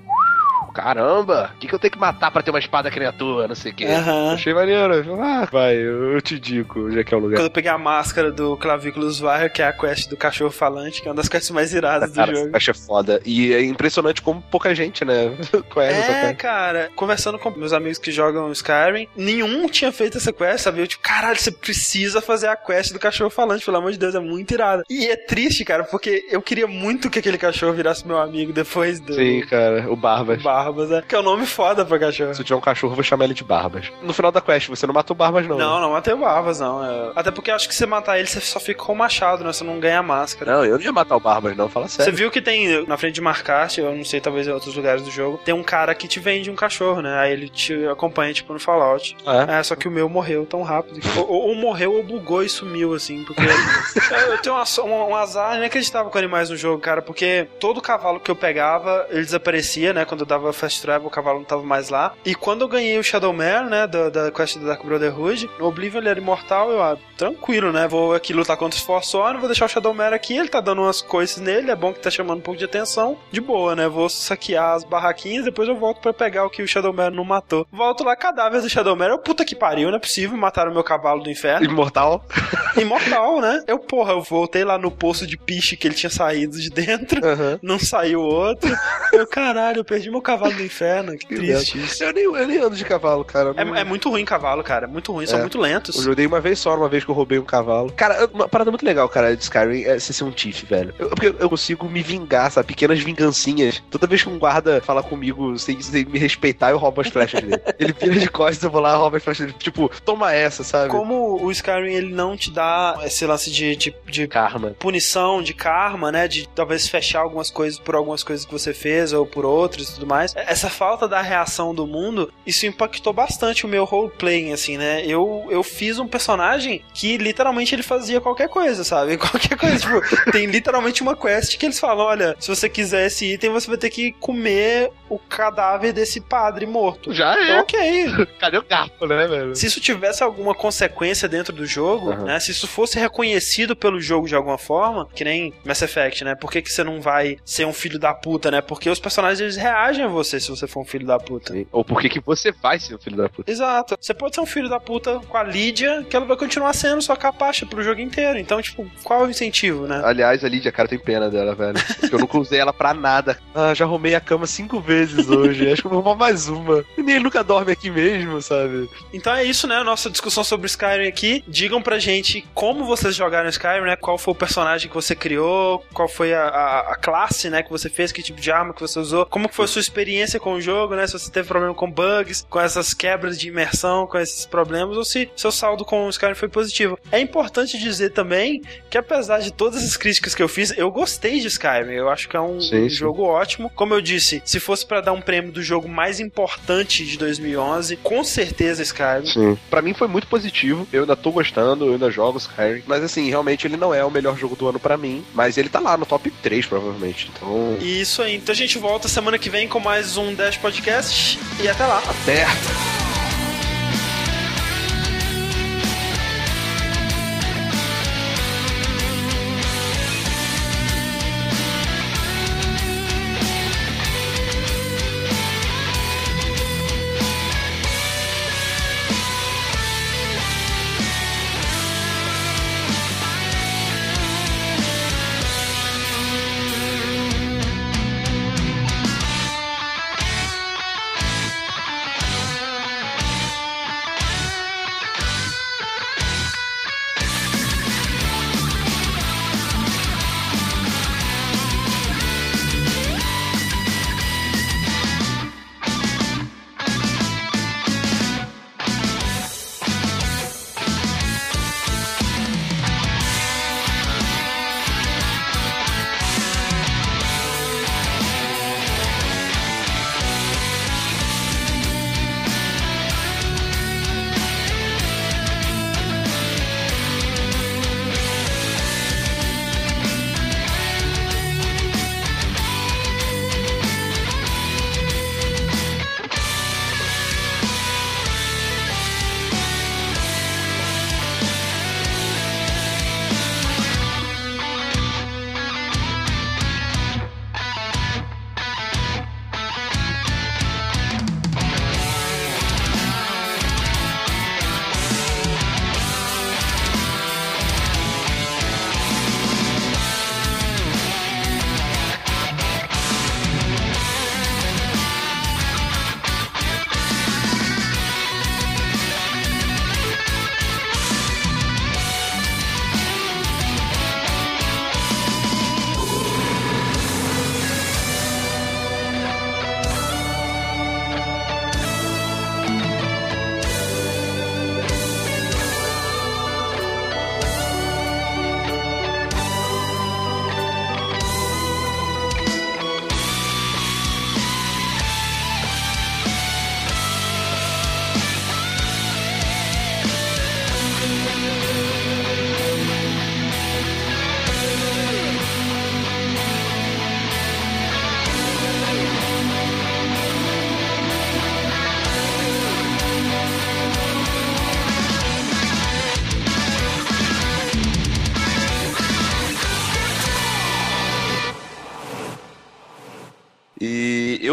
Caramba, o que, que eu tenho que matar pra ter uma espada que nem a tua? Não sei o quê. Aham. Achei maneiro. Ah, vai, eu, te digo onde é que é o lugar. Quando eu peguei a máscara do Clavículos Varre, que é a quest do cachorro falante, que é uma das quests mais iradas do Cara, jogo. acho foda. E é impressionante como pouca gente, né, conhece essa É, quest. cara, conversando com meus amigos que jogam Skyrim, nenhum tinha feito essa quest, sabe? Eu, tipo, caralho, você precisa fazer a quest do cachorro falante, pelo amor de Deus, é muito irada. E é triste, cara, porque eu queria muito que aquele cachorro virasse meu amigo depois do Sim, cara, o Barbas. Barbas, né? Que é um nome foda pra cachorro. Se eu tiver um cachorro, eu vou chamar ele de Barbas. No final da quest, você não matou Barbas, não. Não, né? não matei o Barbas, não. é- Até porque eu acho que você matar ele, você só fica com o machado, né? Você não ganha a máscara. Não, eu não ia matar o Barbas, não. Fala Você sério. viu que tem na frente de Marcast, eu não sei, talvez em outros lugares do jogo, tem um cara que te vende um cachorro, né? Aí ele te acompanha, tipo, no Fallout. É. É, só que o meu morreu tão rápido. que- Ou, ou morreu ou bugou e sumiu, assim, porque. eu eu tenho um, um azar inacreditável com animais no jogo, cara, porque todo cavalo que eu pegava, ele desaparecia, né? Quando eu dava fast travel, o cavalo não tava mais lá. E quando eu ganhei o Shadowmare, né? Da, da quest do Dark Brotherhood, no Oblivion ele era imortal, eu, ah, tranquilo, né? Vou aqui lutar contra os Forsworn, vou deixar o Shadowmare aqui, ele tá dando umas coisas nele, é bom que tá chamando um pouco de atenção. De boa, né? Vou saquear as barraquinhas, depois eu volto pra pegar o que o Shadowmare não matou. Volto lá, cadáver do Shadowmare. Eu, puta que pariu, não é possível, mataram meu cavalo do inferno. Imortal. Imortal, né? Eu, porra, eu voltei lá no poço de piche que ele tinha saído de dentro. Aham. Não saiu outro. Eu, caralho, eu perdi meu cavalo do inferno. Que triste isso. Eu nem, eu nem ando de cavalo, cara. Não- É, é muito ruim cavalo, cara. É muito ruim, são É. muito lentos. Eu dei uma vez só, uma vez que eu roubei um cavalo. Cara, uma parada muito legal, cara, de Skyrim é você ser um Tiff, velho. Eu, porque eu consigo me vingar, sabe? Pequenas vingancinhas. Toda vez que um guarda fala comigo sem, sem me respeitar, eu roubo as flechas dele. Ele vira de costas, eu vou lá, roubo as flechas dele. Tipo, toma essa, sabe? Como o Skyrim ele não te dá esse lance de, de, de Karma. punição, de karma, né? De talvez fechar algumas coisas por algumas coisas que você fez ou por outras e tudo mais. Essa falta da reação do mundo, isso impactou bastante o meu roleplaying, assim, né? Eu, eu fiz um personagem que literalmente ele fazia qualquer coisa, sabe? Qualquer coisa. tipo, tem literalmente uma quest que eles falam: olha, se você quiser esse item, você vai ter que comer o cadáver desse padre morto. Já Então, é. ok, Cadê o garfo, né, velho? se isso tivesse alguma consequência dentro do jogo, Aham. né? Se isso fosse reconhecido pelo jogo de alguma forma, que nem Mass Effect, né? Por que, que você não vai ser um filho da puta, né? Porque os personagens eles reagem a você se você for um filho da puta. Sim. Ou por que que você vai ser o filho da puta? Exato. Você pode ser um filho da puta com a Lídia, que ela vai continuar sendo sua capacha pro jogo inteiro. Então, tipo, qual é o incentivo, né? Aliás, a Lídia, cara, tem pena dela, velho. Porque eu nunca usei ela pra nada. Ah, já arrumei a cama cinco vezes hoje. Acho que eu vou arrumar mais uma. E nem nunca dorme aqui mesmo, sabe? Então é isso, né? Nossa discussão sobre Skyrim aqui. Digam pra gente como vocês jogaram Skyrim, né? Qual foi o personagem que você criou, qual foi a, a- a classe, né, que você fez, que tipo de arma que você usou, como que foi a sua experiência com o jogo, né? Se você teve problema com bugs, com essas quebras de imersão, com esses problemas, ou se seu saldo com o Skyrim foi positivo. É importante dizer também que apesar de todas as críticas que eu fiz, eu gostei de Skyrim. Eu acho que é um, Sim, sim. jogo ótimo. Como eu disse, se fosse pra dar um prêmio do jogo mais importante de 2011, com certeza Skyrim. Sim. Pra mim foi muito positivo. Eu ainda tô gostando, eu ainda jogo Skyrim. Mas assim, realmente ele não é o melhor jogo do ano pra mim. Mas ele tá lá no top 3, provavelmente. Então. Isso aí. Então a gente volta semana que vem com mais um Dash Podcast. E até lá. Até!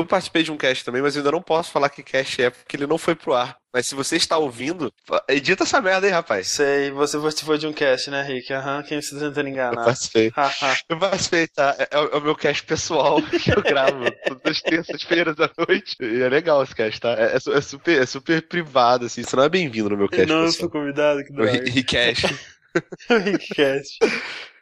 Eu participei de um cast também, mas ainda não posso falar que cast é, porque ele não foi pro ar. Mas se você está ouvindo, edita essa merda aí, rapaz. Sei, você participou de um cast, né, Rick? Aham, quem você tá tentando enganar. Eu participei. eu participei, tá? É, é, o meu cast pessoal que eu gravo todas as terças-feiras à noite. E é legal esse cast, tá? É, é, super, é super privado, assim. Você não é bem-vindo no meu cast não, pessoal. eu sou convidado, que O Rickcast. Rickcast.